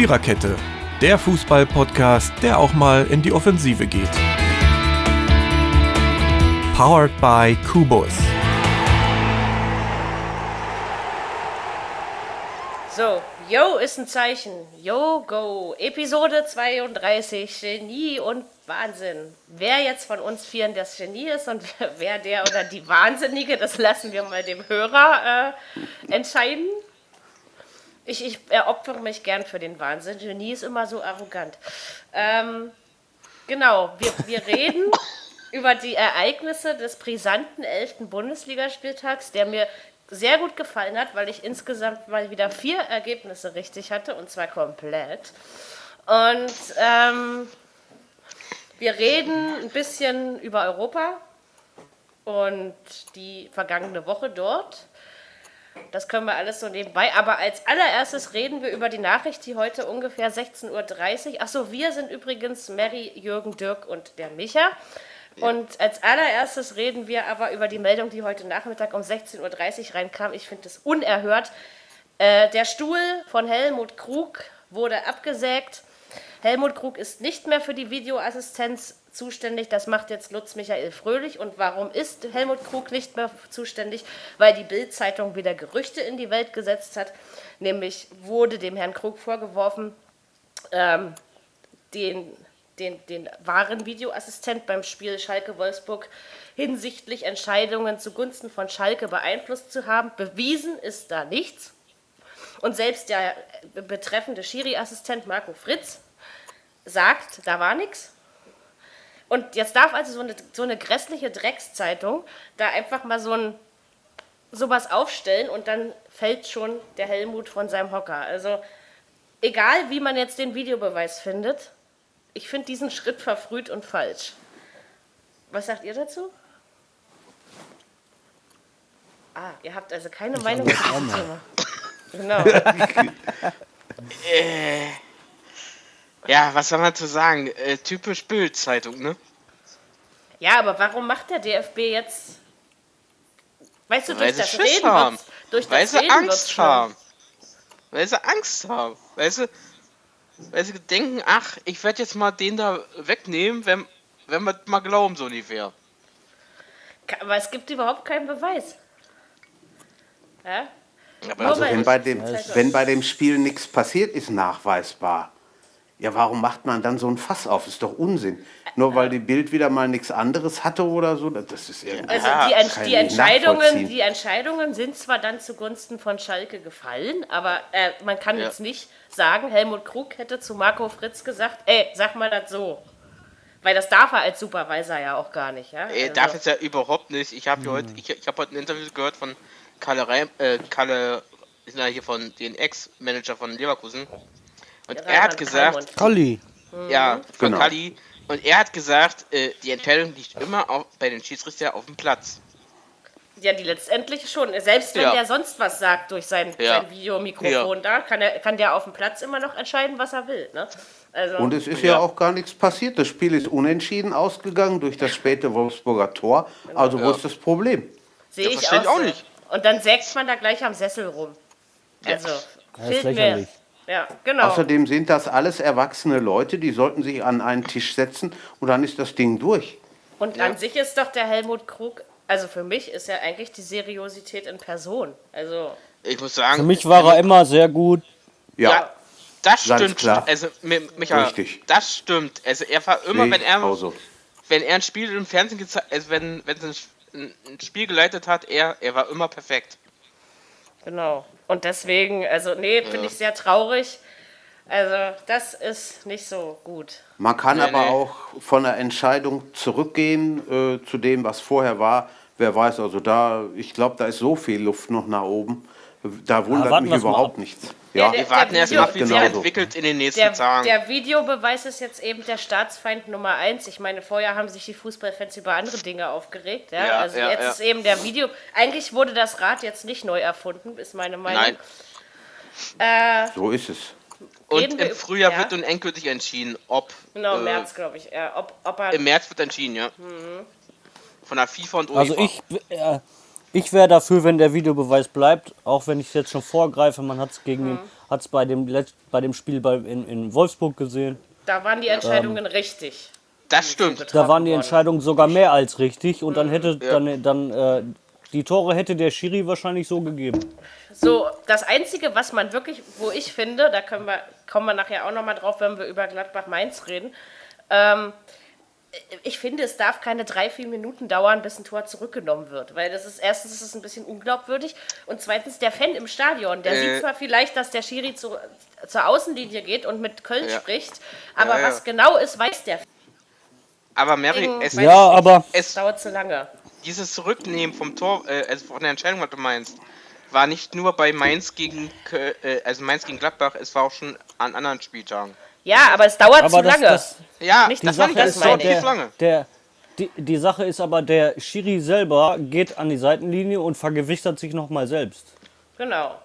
Viererkette, der Fußball-Podcast, der auch mal in die Offensive geht. Powered by Kubus. So, Yo ist ein Zeichen. Yo, go. Episode 32, Genie und Wahnsinn. Wer jetzt von uns vieren das Genie ist und wer der oder die Wahnsinnige, das lassen wir mal dem Hörer äh, entscheiden. Ich, ich opfere mich gern für den Wahnsinn. Genie ist immer so arrogant. Ähm, genau, wir, wir reden über die Ereignisse des brisanten 11. Bundesligaspieltags, der mir sehr gut gefallen hat, weil ich insgesamt mal wieder vier Ergebnisse richtig hatte und zwar komplett. Und ähm, wir reden ein bisschen über Europa und die vergangene Woche dort. Das können wir alles so nebenbei. Aber als allererstes reden wir über die Nachricht, die heute ungefähr 16.30 Uhr. Achso, wir sind übrigens Mary, Jürgen, Dirk und der Micha. Und als allererstes reden wir aber über die Meldung, die heute Nachmittag um 16.30 Uhr reinkam. Ich finde das unerhört. Äh, der Stuhl von Helmut Krug wurde abgesägt. Helmut Krug ist nicht mehr für die Videoassistenz zuständig. Das macht jetzt Lutz Michael Fröhlich. Und warum ist Helmut Krug nicht mehr zuständig? Weil die Bild-Zeitung wieder Gerüchte in die Welt gesetzt hat. Nämlich wurde dem Herrn Krug vorgeworfen, ähm, den den, den wahren Videoassistent beim Spiel Schalke-Wolfsburg hinsichtlich Entscheidungen zugunsten von Schalke beeinflusst zu haben. Bewiesen ist da nichts. Und selbst der betreffende Schiri-Assistent Marco Fritz sagt, da war nichts. Und jetzt darf also so eine, so eine grässliche Dreckszeitung da einfach mal so ein sowas aufstellen und dann fällt schon der Helmut von seinem Hocker. Also egal, wie man jetzt den Videobeweis findet, ich finde diesen Schritt verfrüht und falsch. Was sagt ihr dazu? Ah, ihr habt also keine ich Meinung zu diesem Thema. Genau. äh, ja, was soll man zu sagen? Äh, typisch Bild-Zeitung, ne? Ja, aber warum macht der DFB jetzt. Weißt du, durch das Reden haben. Durch das Weil sie Reden Angst haben. Weil sie Angst haben. Weißt du, weil sie denken, ach, ich werde jetzt mal den da wegnehmen, wenn, wenn wir mal glauben, so ungefähr. Aber es gibt überhaupt keinen Beweis. Ja? Also wenn bei, dem, wenn bei dem Spiel nichts passiert ist, nachweisbar. Ja, warum macht man dann so ein Fass auf? Ist doch Unsinn. Nur weil die Bild wieder mal nichts anderes hatte oder so, das ist irgendwie. Also die, Ent die Entscheidungen, die Entscheidungen sind zwar dann zugunsten von Schalke gefallen, aber äh, man kann ja. jetzt nicht sagen, Helmut Krug hätte zu Marco Fritz gesagt, ey, sag mal das so. Weil das darf er als Supervisor ja auch gar nicht, ja? Er also. darf es ja überhaupt nicht. Ich habe hm. heute, ich, ich habe heute ein Interview gehört von Kalle, Reim, äh, Kalle ist ja hier von den Ex-Manager von Leverkusen. Und ja, er hat gesagt. Kalli. Ja, mhm. von genau. Kalli. Und er hat gesagt, äh, die Entscheidung liegt immer auf, bei den Schiedsrichter auf dem Platz. Ja, die letztendlich schon. Selbst wenn ja. der sonst was sagt durch sein, ja. sein Videomikrofon ja. da, kann, er, kann der auf dem Platz immer noch entscheiden, was er will. Ne? Also und es ist ja. auch gar nichts passiert. Das Spiel ist unentschieden ausgegangen durch das späte Wolfsburger Tor. Also wo ist das Problem? Sehe ich auch, auch nicht. Und dann sägt man da gleich am Sessel rum. Also, fehlt mir. Ja, genau. Außerdem sind das alles erwachsene Leute, die sollten sich an einen Tisch setzen und dann ist das Ding durch. Und an sich ist doch der Helmut Krug also für mich ist ja eigentlich die Seriosität in Person. Also ich muss sagen, für mich war er immer sehr gut. Ja, ja das stimmt. Klar. Also Michael, Richtig. das stimmt. Also er war immer, wenn er so. wenn er ein Spiel im Fernsehen gezeigt, also wenn wenn ein, ein Spiel geleitet hat, er er war immer perfekt. Genau. Und deswegen, also nee, finde ja. ich sehr traurig. Also das ist nicht so gut. Man kann nee, aber nee. auch von der Entscheidung zurückgehen äh, zu dem, was vorher war. Wer weiß, also da, ich glaube, da ist so viel Luft noch nach oben. Da wundert ja, mich überhaupt nichts. Ja, wir warten erst mal, wie sich genau entwickelt in den nächsten der, Tagen. Der Videobeweis ist jetzt eben der Staatsfeind Nummer eins. Ich meine, vorher haben sich die Fußballfans über andere Dinge aufgeregt. Ja? ja also ja, jetzt ist eben der Video. Eigentlich wurde das Rad jetzt nicht neu erfunden, ist meine Meinung. Nein. Äh, so ist es. Und im Frühjahr wird nun endgültig entschieden, ob. Genau, im äh, März, glaube ich. Ja, ob, ob Im März wird entschieden, ja. Mhm von der FIFA und UEFA. Also ich, äh, ich wäre dafür, wenn der Videobeweis bleibt, auch wenn ich es jetzt schon vorgreife, man hat es gegen mhm. hat es bei dem, bei dem Spiel bei, in, in Wolfsburg gesehen. Da waren die Entscheidungen ähm, richtig. Das stimmt. Da waren die Entscheidungen sogar mehr als richtig und dann mhm. hätte ja. dann, dann äh, die Tore hätte der Schiri wahrscheinlich so gegeben. So, das Einzige, was man wirklich, wo ich finde, da können wir, kommen wir nachher auch nochmal drauf, wenn wir über Gladbach-Mainz reden, ähm, ich finde, es darf keine drei, vier Minuten dauern, bis ein Tor zurückgenommen wird. Weil das ist erstens ist es ein bisschen unglaubwürdig und zweitens der Fan im Stadion, der äh, sieht zwar vielleicht, dass der Schiri zu, zur Außenlinie geht und mit Köln ja. spricht, aber ja, ja. was genau ist, weiß der. Aber Mary, es, ja, aber es dauert zu lange. Dieses Zurücknehmen vom Tor, äh, also von der Entscheidung, was du meinst, war nicht nur bei Mainz gegen, äh, also Mainz gegen Gladbach, es war auch schon an anderen Spieltagen. Ja, aber es dauert aber zu das, lange. Das, ja, nicht, die Sache ist dauert der, lange. Der, die, die Sache ist aber, der Schiri selber geht an die Seitenlinie und vergewichtert sich nochmal selbst. Genau.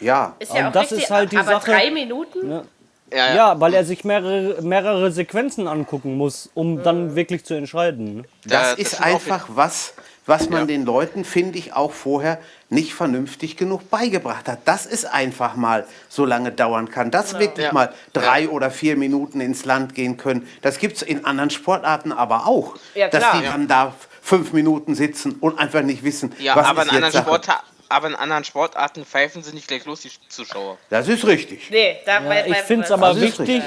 Ja. Ist ja auch das richtig, ist halt die aber Sache. drei Minuten? Ne? Ja, ja. ja, weil er sich mehrere, mehrere Sequenzen angucken muss, um mhm. dann wirklich zu entscheiden. Ne? Das, das ist einfach was, was man ja. den Leuten, finde ich, auch vorher nicht vernünftig genug beigebracht hat. Dass es einfach mal so lange dauern kann, dass genau. wirklich ja. mal drei oder vier Minuten ins Land gehen können. Das gibt es in anderen Sportarten aber auch. Ja, dass die dann da fünf Minuten sitzen und einfach nicht wissen, ja, was aber ist in jetzt anderen Sache. aber in anderen Sportarten pfeifen sie nicht gleich los, die Zuschauer. Das ist richtig. Nee, da ja, ich finde es aber wichtig,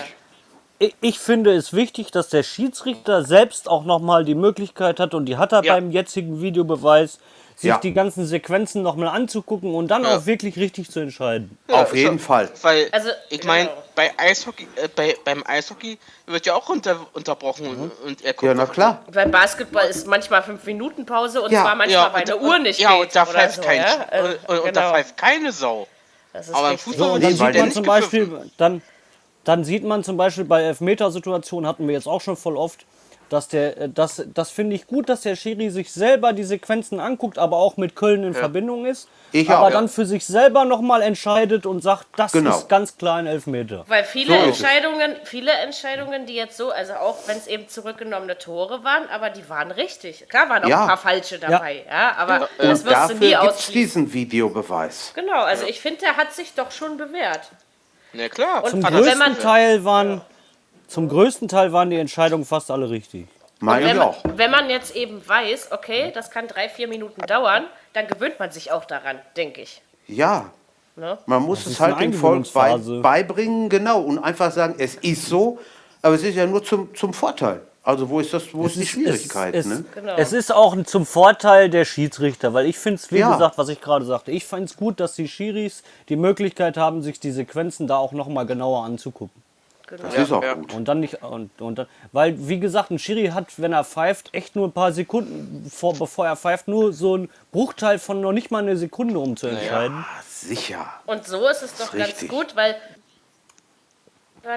ich finde es wichtig, dass der Schiedsrichter selbst auch nochmal die Möglichkeit hat, und die hat er ja. beim jetzigen Videobeweis, sich ja. die ganzen Sequenzen nochmal anzugucken und dann ja. auch wirklich richtig zu entscheiden. Ja, Auf jeden Fall. Weil, also, ich meine, bei Eishockey, äh, bei, beim Eishockey wird ja auch unter, unterbrochen mhm. und er guckt. Ja, na klar. Beim Basketball ist manchmal fünf Minuten Pause und zwar manchmal, weil eine Uhr nicht ja, geht. Und da pfeift so, kein, und, und genau. da pfeift keine Sau. Aber im Fußball so, und dann sieht man zum Beispiel, dann, dann sieht man zum Beispiel bei Elfmetersituationen, hatten wir jetzt auch schon voll oft, dass der, äh, das, das finde ich gut, dass der Schiri sich selber die Sequenzen anguckt, aber auch mit Köln in ja. Verbindung ist. Ich aber auch, dann ja. für sich selber nochmal entscheidet und sagt, das genau. ist ganz klar ein Elfmeter. Weil viele so Entscheidungen, viele Entscheidungen, die jetzt so, also auch wenn es eben zurückgenommene Tore waren, aber die waren richtig. Klar waren auch ja. ein paar falsche dabei, ja, aber das wirst du nie ausschließen. diesen Videobeweis. Genau, also ich finde, der hat sich doch schon bewährt. Ja klar. Und zum größten man, Teil waren, ja. zum größten Teil waren die Entscheidungen fast alle richtig. Meine ich auch. Wenn man jetzt eben weiß, okay, das kann drei, vier Minuten dauern, dann gewöhnt man sich auch daran, denke ich. Ja. Ne? Man muss es halt dem Volk bei, beibringen, genau, und einfach sagen, es ist so, aber es ist ja nur zum, zum Vorteil. Also wo ist das, wo es ist die Schwierigkeit? Es, ne? genau. es ist auch zum Vorteil der Schiedsrichter, weil ich finde es, wie ja. gesagt, was ich gerade sagte, ich finde es gut, dass die Schiris die Möglichkeit haben, sich die Sequenzen da auch nochmal genauer anzugucken. Genau. Das ist auch ja. gut. Und dann nicht, und, und dann, weil, wie gesagt, ein Schiri hat, wenn er pfeift, echt nur ein paar Sekunden, vor, bevor er pfeift, nur so ein Bruchteil von noch nicht mal eine Sekunde, um zu entscheiden. Ja, sicher. Und so ist es doch ganz gut, weil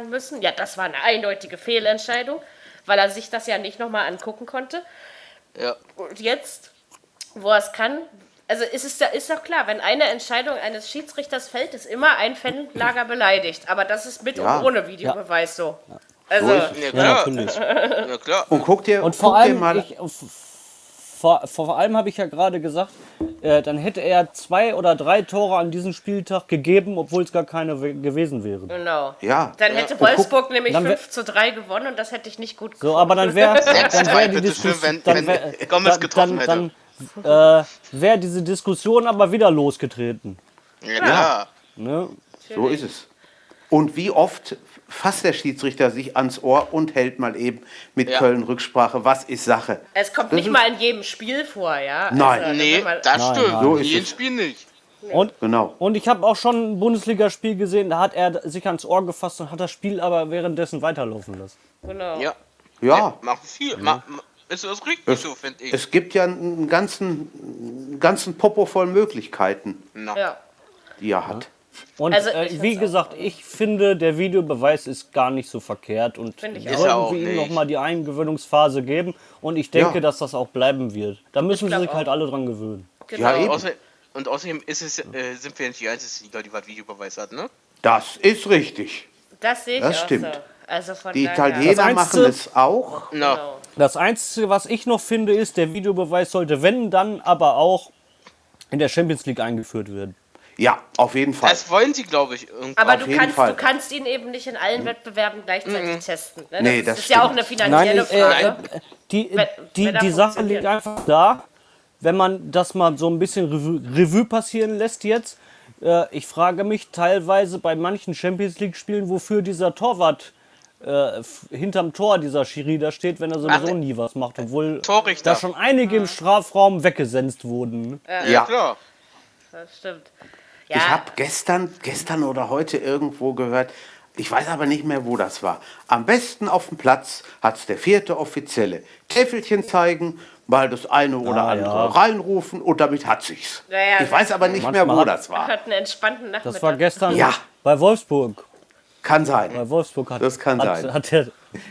müssen, ja, das war eine eindeutige Fehlentscheidung weil er sich das ja nicht nochmal angucken konnte. Ja. Und jetzt, wo er es kann, also ist es ist doch klar, wenn eine Entscheidung eines Schiedsrichters fällt, ist immer ein Fanlager beleidigt. Aber das ist mit ja. und ohne Videobeweis so. Also, ja, klar. Ja, klar. Und guck dir, und vor allem, mal. Ich, vor, vor allem habe ich ja gerade gesagt, äh, dann hätte er zwei oder drei Tore an diesem Spieltag gegeben, obwohl es gar keine gewesen wären. Genau. Ja. Dann hätte ja. Wolfsburg guck, nämlich 5 zu 3 gewonnen und das hätte ich nicht gut gefunden. So, aber dann wäre dann wär die Diskussion. Dann, wär, dann, dann, dann äh, wäre diese Diskussion aber wieder losgetreten. Ja. ja. Ne? So ist es. Und wie oft fasst der Schiedsrichter sich ans Ohr und hält mal eben mit ja. Köln Rücksprache, was ist Sache. Es kommt das nicht mal in jedem Spiel vor, ja? Nein. Also, nee, das nein, stimmt. Nein. So ist jedem Spiel nicht. Und, genau. und ich habe auch schon ein Bundesligaspiel gesehen, da hat er sich ans Ohr gefasst und hat das Spiel aber währenddessen weiterlaufen lassen. Genau. Ja. Ja. ja macht viel. Ja. Ma, ist das richtig es, so, finde ich. Es gibt ja einen ganzen, einen ganzen Popo voll Möglichkeiten, ja. die er hat. Und also, äh, wie gesagt, ich finde, der Videobeweis ist gar nicht so verkehrt und sollten wir ihm nochmal die Eingewöhnungsphase geben. Und ich denke, ja. dass das auch bleiben wird. Da müssen sie sich auch. halt alle dran gewöhnen. Genau. Ja, eben. und außerdem ist es, äh, sind wir nicht die einzige Liga, die was Videobeweis hat, ne? Das ist richtig. Das sehe ich Das stimmt. So. Also die Italiener machen es auch. No. Genau. Das Einzige, was ich noch finde, ist, der Videobeweis sollte, wenn dann, aber auch in der Champions League eingeführt werden. Ja, auf jeden Fall. Das wollen sie, glaube ich. Irgendwie. Aber du kannst, du kannst ihn eben nicht in allen Wettbewerben gleichzeitig mhm. testen. Ne? Das, nee, das ist stimmt. ja auch eine finanzielle Nein, äh, Frage. Äh, die wenn, die, wenn die Sache liegt einfach da, wenn man das mal so ein bisschen Revue, Revue passieren lässt jetzt. Äh, ich frage mich teilweise bei manchen Champions League-Spielen, wofür dieser Torwart äh, hinterm Tor dieser Schiri da steht, wenn er sowieso Ach, nie was macht, obwohl da schon einige im Strafraum weggesenzt wurden. Ja, ja. klar. Das stimmt. Ja. Ich habe gestern, gestern oder heute irgendwo gehört, ich weiß aber nicht mehr, wo das war. Am besten auf dem Platz hat es der vierte Offizielle. Täfelchen zeigen, mal das eine oder ah, andere ja. reinrufen und damit hat sich's. Ja, ich weiß aber nicht mehr, wo das war. Hat einen entspannten Nachmittag. Das war gestern ja. bei Wolfsburg. Kann sein. Bei Wolfsburg hat das kann hat, sein. Hat der,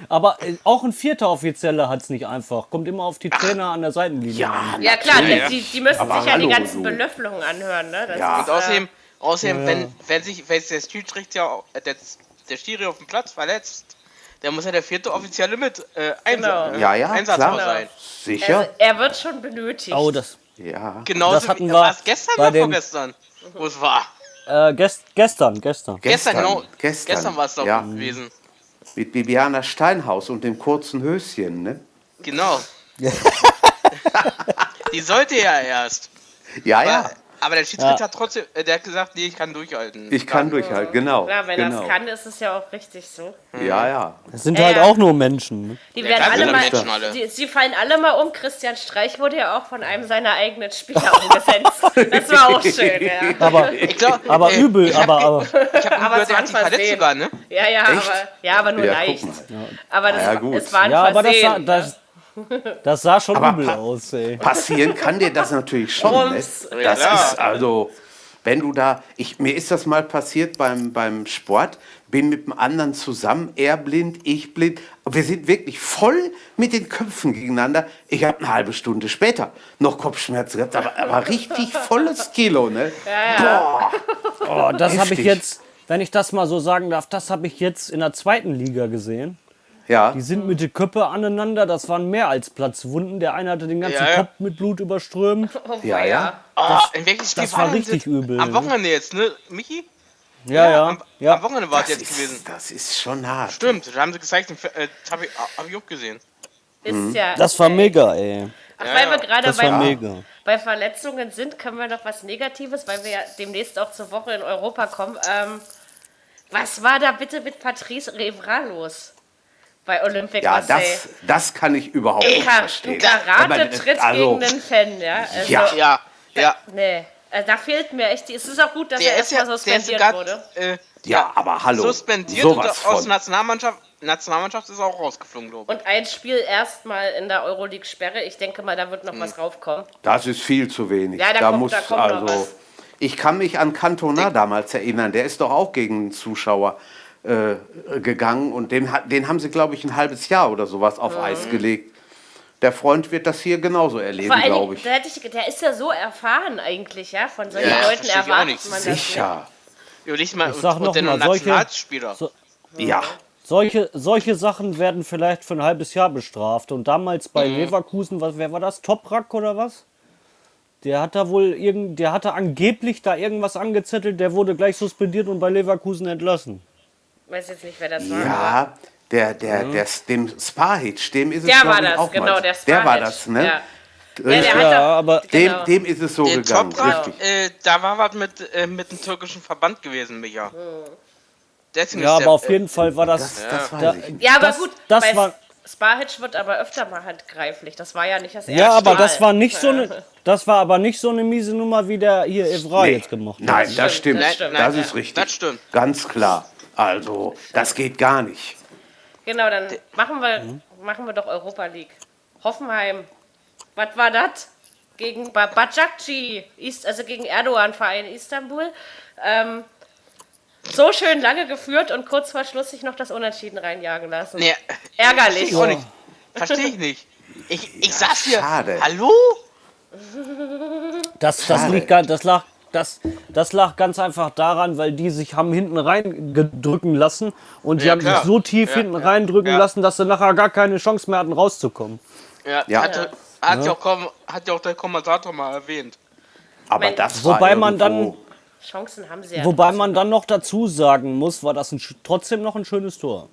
aber äh, auch ein vierter Offizieller hat es nicht einfach. Kommt immer auf die Trainer Ach, an der Seitenlinie. Ja, ja klar, die, die müssen aber sich ja die ganzen so. Belöffelungen anhören. Ne? ja. und außerdem, äh, außerdem ja. wenn, wenn sich wenn der Schiedsrichter, der, der Schiri auf dem Platz verletzt, dann muss ja der vierte Offizielle mit äh, Einsatz, genau. ja, ja, einsatzbar klar. sein. Sicher. Also, er wird schon benötigt. Oh, das. Ja. Genauso das hatten wie, wir gestern oder vorgestern, wo es war. Äh, gest, gestern, gestern. Gestern, genau. Gestern, gestern war es doch ja. gewesen. Mit Bibiana Steinhaus und dem kurzen Höschen, ne? Genau. Die sollte ja erst. Ja, aber, ja. Aber der Schiedsrichter ja. hat trotzdem, äh, der hat gesagt, nee, ich kann durchhalten. Ich kann durchhalten, genau. Klar, wenn genau. er es kann, ist es ja auch richtig so. Ja, ja. Es sind äh, halt auch nur Menschen. Ne? Die werden ja, alle mal, Menschen, alle. Die, sie fallen alle mal um. Christian Streich wurde ja auch von einem seiner eigenen Spieler umgesetzt. Das war auch schön, ja. Aber, glaub, aber äh, übel, aber, aber. Ich habe aber gehört, er hat sich verletzt sogar, ne? Ja, ja, aber, ja, aber nur ja, leicht. Aber das, ja, es war ein ja, Versehen. Aber das, das, das sah schon aber übel aus, ey. Passieren kann dir das natürlich schon. Ne? Das ja. ist also, wenn du da, ich, mir ist das mal passiert beim, beim Sport, bin mit dem anderen zusammen, er blind, ich blind. Wir sind wirklich voll mit den Köpfen gegeneinander. Ich habe eine halbe Stunde später noch Kopfschmerzen gehabt, aber, aber richtig volles Kilo, ne? Ja, ja. Boah. Oh, das habe ich jetzt, wenn ich das mal so sagen darf, das habe ich jetzt in der zweiten Liga gesehen. Ja. Die sind mit der Köppe aneinander, das waren mehr als Platzwunden. Der eine hatte den ganzen ja, ja. Kopf mit Blut überströmt. Oh, ja, ja. Das, oh, in welches Spiel das war richtig übel. Am Wochenende jetzt, ne, Michi? Ja, ja. Am, ja. am Wochenende war es jetzt ist, gewesen. Das ist schon hart. Stimmt, da haben sie gezeigt, das äh, habe ich, hab ich auch gesehen. Ist mhm. ja. Das war mega, ey. Ach, weil wir gerade bei, bei, Verletzungen sind, können wir noch was Negatives, weil wir ja demnächst auch zur Woche in Europa kommen. Ähm, was war da bitte mit Patrice Revra los? Bei Olympic ja, Das, das kann ich überhaupt nicht verstehen. Karate-Tritt also, gegen den Fan, ja? Also, ja, ja. ja. Nee, also da fehlt mir echt. Es ist auch gut, dass der er erstmal ja, suspendiert grad, wurde. Äh, ja, aber hallo. Suspendiert und aus der Nationalmannschaft, Nationalmannschaft ist auch rausgeflogen, glaube ich. Und ein Spiel erstmal in der Euroleague-Sperre. Ich denke mal, da wird noch hm. was raufkommen. Das ist viel zu wenig. Ja, da, da kommt, muss da kommt also. Noch was. Ich kann mich an Cantona damals erinnern. Der ist doch auch gegen Zuschauer äh, gegangen und den, den haben sie, glaube ich, ein halbes Jahr oder sowas auf mhm. Eis gelegt. Der Freund wird das hier genauso erleben, glaube ich. Der, ich. der, ist ja so erfahren eigentlich, ja. Von solchen ja, Leuten erwartet man das Sicher. Nicht. Ich, mal, ich sag noch mal, solche, so, ja. Solche, solche Sachen werden vielleicht für ein halbes Jahr bestraft. Und damals bei mhm. Leverkusen, was, wer war das? Toprak oder was? Der hat da wohl irgend, der hatte angeblich da irgendwas angezettelt, der wurde gleich suspendiert und bei Leverkusen entlassen weiß jetzt nicht, wer das war. Ja, der, der, der, dem Spahic, dem ist es der war das, auch genau, mal. Der, der war das, ne? Ja. Ja, ja, aber genau. dem, dem ist es so der gegangen. Toprak, äh, da war was mit, äh, mit dem türkischen Verband gewesen, Micha. Hm. ja, aber der, auf jeden Fall war das. das, das da, ja, aber gut, das war. Spahic wird aber öfter mal handgreiflich. Das war ja nicht das erste Ja, aber Mal. das war nicht so eine. Das war aber nicht so eine miese Nummer, wie der hier Evra nee. jetzt gemacht hat. Nein, das stimmt. Das, stimmt. das ist richtig. Das stimmt. Ganz klar. Also, das geht gar nicht. Genau, dann machen wir, machen wir doch Europa League. Hoffenheim. Was war das? Gegen Bacakci, also gegen Erdogan-Verein Istanbul. Ähm, so schön lange geführt und kurz vor Schluss sich noch das Unentschieden reinjagen lassen. Nee, Ärgerlich. Verstehe ich, Versteh ich nicht. Ich, ich ja, saß hier. Schade. Hallo? Das, das, liegt, das lag das, das lag ganz einfach daran, weil die sich haben hinten reingedrücken lassen und die ja, haben klar. sich so tief ja, hinten ja, reindrücken lassen, dass sie nachher gar keine Chance mehr hatten, rauszukommen. Ja, ja. Hatte, hat, ja. auch, hat ja auch der Kommentator mal erwähnt. Aber das Wobei man dann Chancen haben sie ja. Wobei man dann noch dazu sagen muss, war das ein, trotzdem noch ein schönes Tor.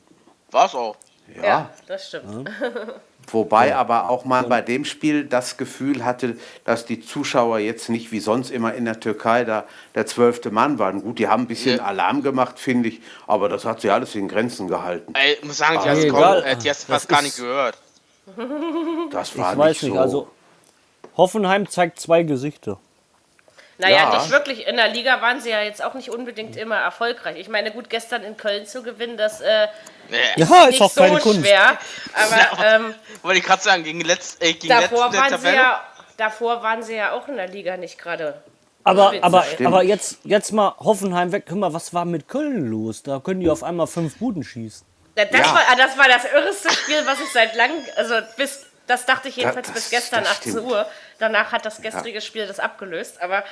War es auch. Ja. ja, das stimmt. Ja. Wobei aber auch man bei dem Spiel das Gefühl hatte, dass die Zuschauer jetzt nicht wie sonst immer in der Türkei da der zwölfte Mann waren. Gut, die haben ein bisschen ja. Alarm gemacht, finde ich, aber das hat sie alles in Grenzen gehalten. Ich muss sagen, die, hast, äh, die hast fast gar nicht gehört. Das war ich weiß nicht, so. also Hoffenheim zeigt zwei Gesichter. Naja, ja. nicht wirklich. In der Liga waren sie ja jetzt auch nicht unbedingt immer erfolgreich. Ich meine, gut, gestern in Köln zu gewinnen, das äh, ja, ist, ist auch so keine Kunst. schwer. Aber, ähm, wollte ich gerade sagen, gegen, letzt, äh, gegen davor waren sie ja, Davor waren sie ja auch in der Liga nicht gerade. Aber, aber, aber jetzt, jetzt mal Hoffenheim weg. Hör mal, was war mit Köln los? Da können die auf einmal fünf Buden schießen. Das, ja. war, ah, das war das irreste Spiel, was ich seit langem, also bis, das dachte ich jedenfalls das, bis gestern 18 Uhr. Danach hat das gestrige ja. Spiel das abgelöst. Aber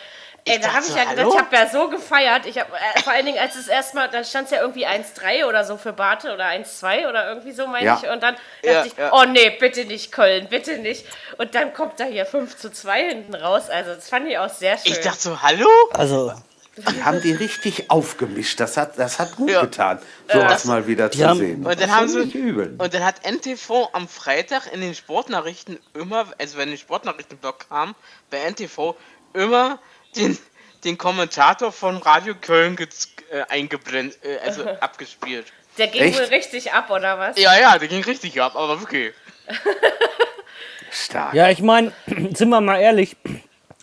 ey, da habe ich ja gedacht, ich habe ja so gefeiert. Ich hab, äh, vor allen Dingen, als es erstmal, dann stand es ja irgendwie 1-3 oder so für Barte oder 1-2 oder irgendwie so, meine ja. ich. Und dann ja, dachte ich, oh nee, bitte nicht Köln, bitte nicht. Und dann kommt da hier 5 zu 2 hinten raus. Also das fand ich auch sehr schön. Ich dachte so, hallo? Also. Die haben die richtig aufgemischt. Das hat, das hat gut ja. getan, sowas äh, mal wieder zu haben, sehen. Und dann haben sie übel. Und dann hat NTV am Freitag in den Sportnachrichten immer, also wenn die Sportnachrichtenblock kam, bei NTV immer den, den Kommentator von Radio Köln äh, eingeblendet, äh, also abgespielt. Der ging Echt? wohl richtig ab, oder was? Ja, ja, der ging richtig ab, aber okay. Stark. Ja, ich meine, sind wir mal ehrlich,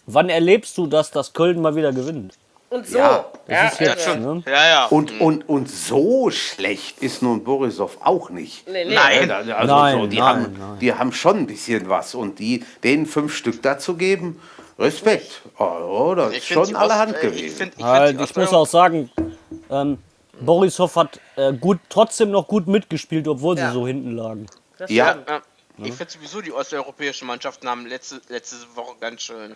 wann erlebst du das, dass Köln mal wieder gewinnt? Und so. Ja, ja, ist jetzt, ja, ne? ja, ja. Und, und, und so schlecht ist nun Borisov auch nicht. Nee, nee. Nein, also nein, so, die, nein, haben, nein. die haben schon ein bisschen was. Und die, denen fünf Stück dazu geben, Respekt. Oh, das ist schon allerhand Ost, gewesen. Ich, find, ich, halt, ich muss auch sagen, ähm, Borisov hat äh, gut, trotzdem noch gut mitgespielt, obwohl sie so hinten lagen. ja. ja. Ich finde sowieso, die osteuropäischen Mannschaften haben letzte, letzte Woche ganz schön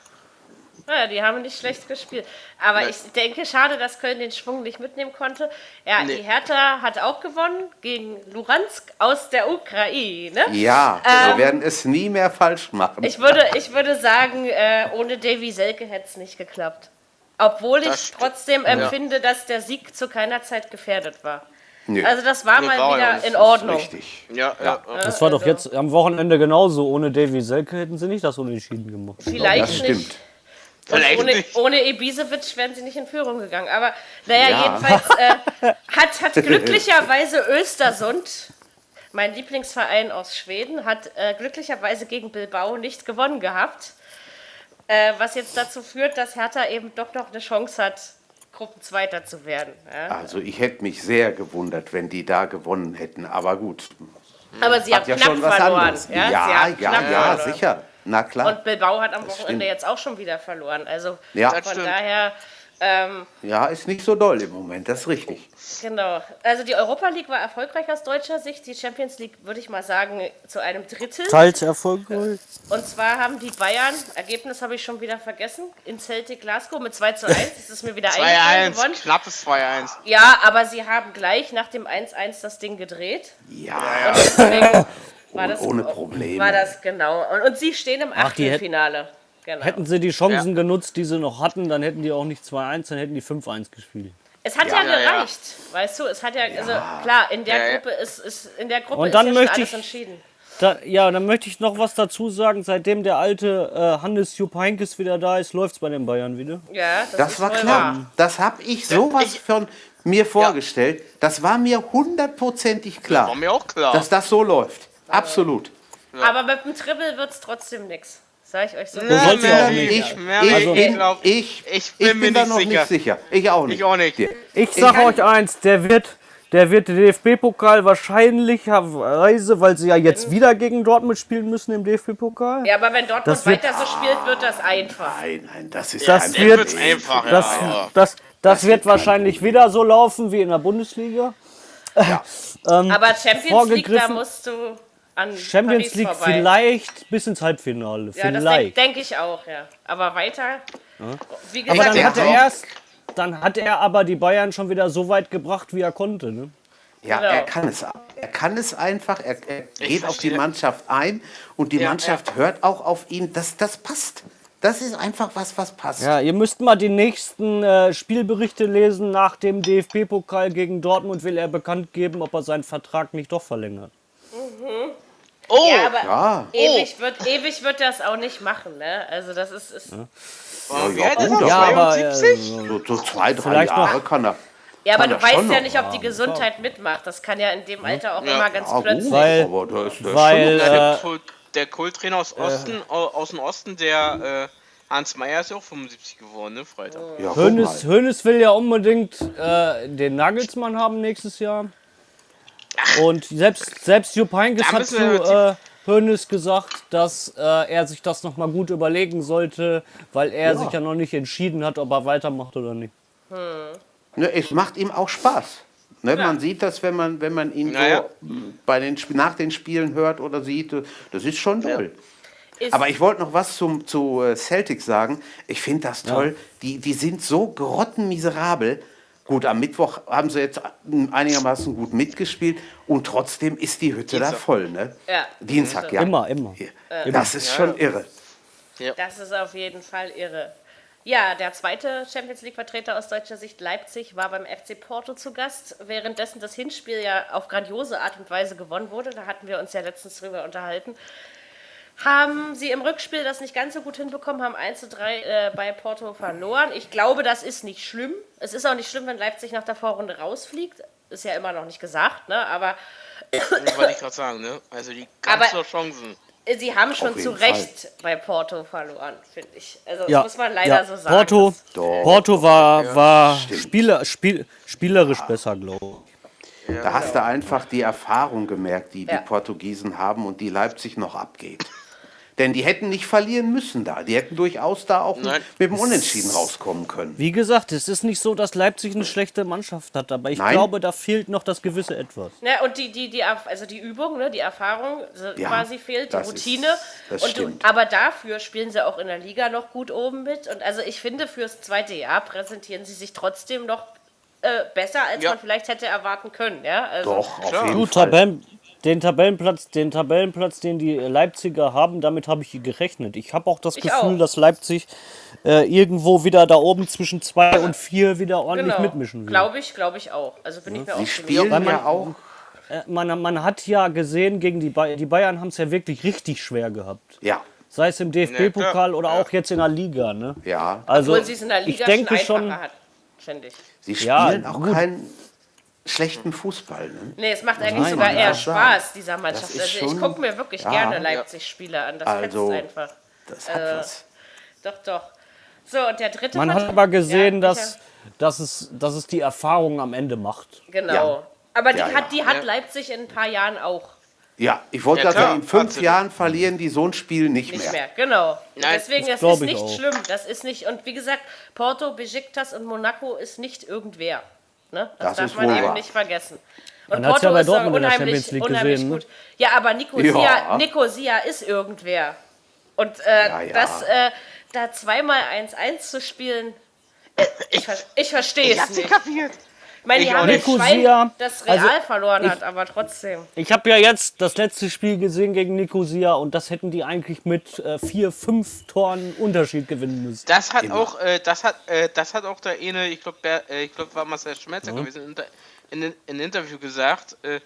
ja, die haben nicht schlecht gespielt. Aber Nein. ich denke, schade, dass Köln den Schwung nicht mitnehmen konnte. Ja, nee. die Hertha hat auch gewonnen gegen Luransk aus der Ukraine. Ja, ähm, wir werden es nie mehr falsch machen. Ich würde, ich würde sagen, äh, ohne Davy Selke hätte es nicht geklappt. Obwohl ich das trotzdem empfinde, ja. dass der Sieg zu keiner Zeit gefährdet war. Nee. Also das war nee, mal war wieder in Ordnung. Richtig. Ja, ja. Das war doch also jetzt am Wochenende genauso. Ohne Davy Selke hätten sie nicht das Unentschieden gemacht. Vielleicht das stimmt. nicht. Ohne, ohne Ibisevic wären sie nicht in Führung gegangen. Aber naja, ja. jedenfalls äh, hat, hat glücklicherweise Östersund, mein Lieblingsverein aus Schweden, hat äh, glücklicherweise gegen Bilbao nicht gewonnen gehabt. Äh, was jetzt dazu führt, dass Hertha eben doch noch eine Chance hat, Gruppenzweiter zu werden. Ja? Also ich hätte mich sehr gewundert, wenn die da gewonnen hätten. Aber gut. Aber sie haben ja knapp verloren. Ja, ja, ja, ja sicher. Na klar. Und Bilbao hat am Wochenende stimmt. jetzt auch schon wieder verloren. Also ja. von daher. Ähm, ja, ist nicht so doll im Moment, das ist richtig. Genau. Also die Europa League war erfolgreich aus deutscher Sicht. Die Champions League würde ich mal sagen zu einem Drittel. Teils erfolgreich. Und zwar haben die Bayern, Ergebnis habe ich schon wieder vergessen, in Celtic Glasgow mit 2 zu 1. Das ist mir wieder eingefallen gewonnen. Knappes 2-1. Ja, aber sie haben gleich nach dem 1-1 das Ding gedreht. Ja. Deswegen war das, ohne Probleme. War das genau. Und, und sie stehen im Achtelfinale. Genau. Hätten sie die Chancen ja. genutzt, die sie noch hatten, dann hätten die auch nicht 2-1, dann hätten die 5-1 gespielt. Es hat ja, ja gereicht, ja. weißt du, es hat ja, also klar, in der Gruppe ist, ist in der Gruppe und dann ist ja möchte alles ich, entschieden. Da, ja, dann möchte ich noch was dazu sagen. Seitdem der alte äh, Hannes Jupp Heynckes wieder da ist, läuft es bei den Bayern wieder. Ja, das, das war klar. Wahr. Das habe ich sowas ich, von mir vorgestellt. Das war mir hundertprozentig klar. Das war mir auch klar. Dass das so läuft. Absolut. Ja. Aber mit dem Triple wird es trotzdem nichts. Sag ich euch so. Das sollte ja auch nicht. Ich, ich, also, bin, ich, ich, bin, ich bin da noch sicher. nicht sicher. Ich auch nicht. Ich auch nicht. Ich sag euch eins, der wird, der wird den DFB-Pokal wahrscheinlicherweise, weil sie ja jetzt wieder gegen Dortmund spielen müssen im DFB-Pokal. Ja, aber wenn Dortmund das weiter so spielt, wird das einfach. Nein, nein, das ist das ja wird, einfach. Das, ja, ja. das, das, das wird wahrscheinlich wieder so laufen wie in der Bundesliga. Ja. ähm, aber Champions League, da musst du an Champions Paris League vorbei. vielleicht bis ins Halbfinale. Ja, vielleicht. das denke denk ich auch, ja. Aber weiter. Ja. Wie gesagt, aber dann hat er erst, dann hat er aber die Bayern schon wieder so weit gebracht, wie er konnte. Ne? Ja, genau. er kann es. Er kann es einfach. Er, er geht auf die Mannschaft ein und die ja, Mannschaft ja. hört auch auf ihn. Das, das passt. Das ist einfach was, was passt. Ja, ihr müsst mal die nächsten äh, Spielberichte lesen. Nach dem DFB-Pokal gegen Dortmund will er bekannt geben, ob er seinen Vertrag nicht doch verlängert. Mhm. Oh, ja, aber ja. Ewig, oh. Wird, ewig wird das auch nicht machen, ne? Also das ist... ist ja. Oh, ja, gut, ja, aber äh, so, so, zwei, drei Jahre noch. kann er. Ja, aber du weißt ja nicht, ob die Gesundheit mitmacht. Das kann ja in dem Alter auch immer ganz plötzlich. Weil, weil äh, der Kulttrainer aus, Osten, äh, aus dem Osten, der äh, Hans Meyer ist ja auch 75 geworden, ne, Freitag. Ja, Hönes, Hönes will ja unbedingt äh, den Nagelsmann haben nächstes Jahr. Und selbst, selbst Jupp Heynckes hat zu äh, Hönes gesagt, dass äh, er sich das nochmal gut überlegen sollte, weil er ja. sich ja noch nicht entschieden hat, ob er weitermacht oder nicht. Hm. Ne, es macht ihm auch Spaß. Ne, ja. Man sieht das, wenn man, wenn man ihn naja. so bei den, nach den Spielen hört oder sieht. Das ist schon toll. Ja. Aber ich wollte noch was zum, zu äh, Celtics sagen. Ich finde das toll. Ja. Die, die sind so grottenmiserabel. Gut, am Mittwoch haben sie jetzt einigermaßen gut mitgespielt und trotzdem ist die Hütte Dienstag. da voll. Ne? Ja. Dienstag, ja. Immer, immer. Das ist schon irre. Das ist auf jeden Fall irre. Ja, der zweite Champions League-Vertreter aus deutscher Sicht, Leipzig, war beim FC Porto zu Gast, währenddessen das Hinspiel ja auf grandiose Art und Weise gewonnen wurde. Da hatten wir uns ja letztens drüber unterhalten. Haben sie im Rückspiel das nicht ganz so gut hinbekommen, haben 1 zu 3 äh, bei Porto verloren. Ich glaube, das ist nicht schlimm. Es ist auch nicht schlimm, wenn Leipzig nach der Vorrunde rausfliegt. Ist ja immer noch nicht gesagt, ne? Aber. Das wollte ich gerade sagen, ne? Also die ganz aber, Chancen. Sie haben schon zu Recht Fall. bei Porto verloren, finde ich. Also ja, muss man leider ja. so sagen. Porto, Porto war, war Spieler, Spiel, spielerisch besser, glaube ich. Da hast du einfach die Erfahrung gemerkt, die die Portugiesen haben und die Leipzig noch abgeht. Denn die hätten nicht verlieren müssen da. Die hätten durchaus da auch Nein. mit dem Unentschieden rauskommen können. Wie gesagt, es ist nicht so, dass Leipzig eine schlechte Mannschaft hat, aber ich Nein. glaube, da fehlt noch das gewisse Etwas. Ja, und die, die, die, also die Übung, ne, die Erfahrung ja, quasi fehlt, die Routine. Ist, und du, aber dafür spielen sie auch in der Liga noch gut oben mit. Und also ich finde, fürs zweite Jahr präsentieren sie sich trotzdem noch äh, besser, als ja. man vielleicht hätte erwarten können. Ja? Also, Doch, auf jeden Fall. Tabellen, den Tabellenplatz, den Tabellenplatz, den die Leipziger haben, damit habe ich gerechnet. Ich habe auch das ich Gefühl, auch. dass Leipzig äh, irgendwo wieder da oben zwischen zwei und vier wieder ordentlich genau. mitmischen will. Glaube ich, glaube ich auch. Also bin ja. ich mir Sie auch spielen man, ja auch. Äh, man, man hat ja gesehen, gegen die, Bayern, die Bayern haben es ja wirklich richtig schwer gehabt. Ja. Sei es im DFB-Pokal oder auch jetzt in der Liga. Ne? Ja. Also, Obwohl sie es in der Liga ich denke schon, hat, finde ich. Sie spielen ja, auch gut. keinen schlechten Fußball. Ne? Nee, es macht eigentlich Nein, sogar eher Spaß, dieser Mannschaft. Also schon, ich gucke mir wirklich ja, gerne Leipzig-Spiele an. Das also, fetzt einfach. Das hat äh, was. Doch, doch. So, und der dritte Man Part hat aber gesehen, ja, dass, dass, es, dass es die Erfahrung am Ende macht. Genau. Ja. Aber die, hat, die hat Leipzig in ein paar Jahren auch. Ja, ich wollte ja, sagen, in fünf. Jahren verlieren die so ein Spiel nicht, nicht mehr. mehr. Genau. Nein, Deswegen, das, das ist nicht schlimm. Das ist nicht, und wie gesagt, Porto, Besiktas und Monaco ist nicht irgendwer. Ne? Das, das darf man eben wahr. nicht vergessen. Und man Porto ja bei ist Dortmund unheimlich, unheimlich gesehen, ne? gut. Ja, aber Nicosia, ja. Nicosia ist irgendwer. Und äh, ja, ja. das, äh, da zweimal 1-1 zu spielen, äh, ich, ich verstehe es nicht. kapiert. Ich meine, die haben jetzt Schwein, das Real also verloren ich, hat, aber trotzdem. Ich habe ja jetzt das letzte Spiel gesehen gegen Nicosia und das hätten die eigentlich mit äh, vier, fünf Toren Unterschied gewinnen müssen. Das hat Immer. auch, äh, das hat, äh, das hat auch der eine, ich glaube, äh, ich glaube, war Marcel Schmelzer ja. gewesen, in, in, in, einem Interview gesagt, äh,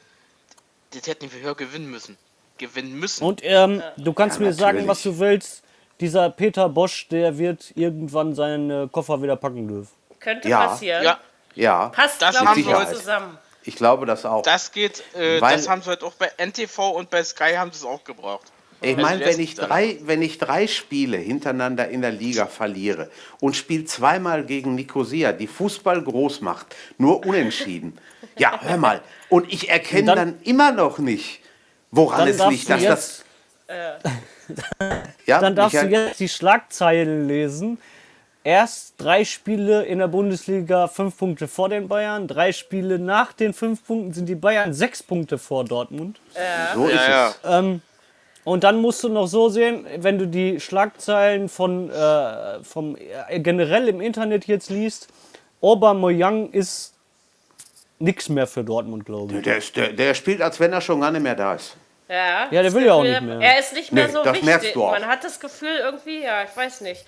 das hätten wir höher gewinnen müssen. Gewinnen müssen. Und ähm, ja. du kannst ja, mir natürlich. sagen, was du willst. Dieser Peter Bosch, der wird irgendwann seinen Koffer wieder packen dürfen. Könnte passieren. Ja. Ja, passt, das haben wir heute zusammen. Ich glaube das auch. Das geht, äh, Weil, das haben sie halt auch bei NTV und bei Sky haben sie es auch gebraucht. Ich also meine, wenn ich, drei, wenn ich drei Spiele hintereinander in der Liga verliere und spiele zweimal gegen Nicosia, die Fußball groß macht, nur unentschieden. ja, hör mal. Und ich erkenne dann, dann, immer noch nicht, woran es liegt, dass jetzt, das. Äh, ja, dann darfst du jetzt die Schlagzeilen lesen erst drei Spiele in der Bundesliga fünf Punkte vor den Bayern, drei Spiele nach den fünf Punkten sind die Bayern sechs Punkte vor Dortmund. Ja. So ist ja, es. Ähm, und dann musst du noch so sehen, wenn du die Schlagzeilen von äh, vom äh, generell im Internet jetzt liest, Aubameyang ist nichts mehr für Dortmund, glaube ich. Der, ist, der, der spielt, als wenn er schon gar nicht mehr da ist. Ja, ja der will ja auch nicht mehr. Er ist nicht mehr nee, so wichtig. Man hat das Gefühl irgendwie, ja, ich weiß nicht.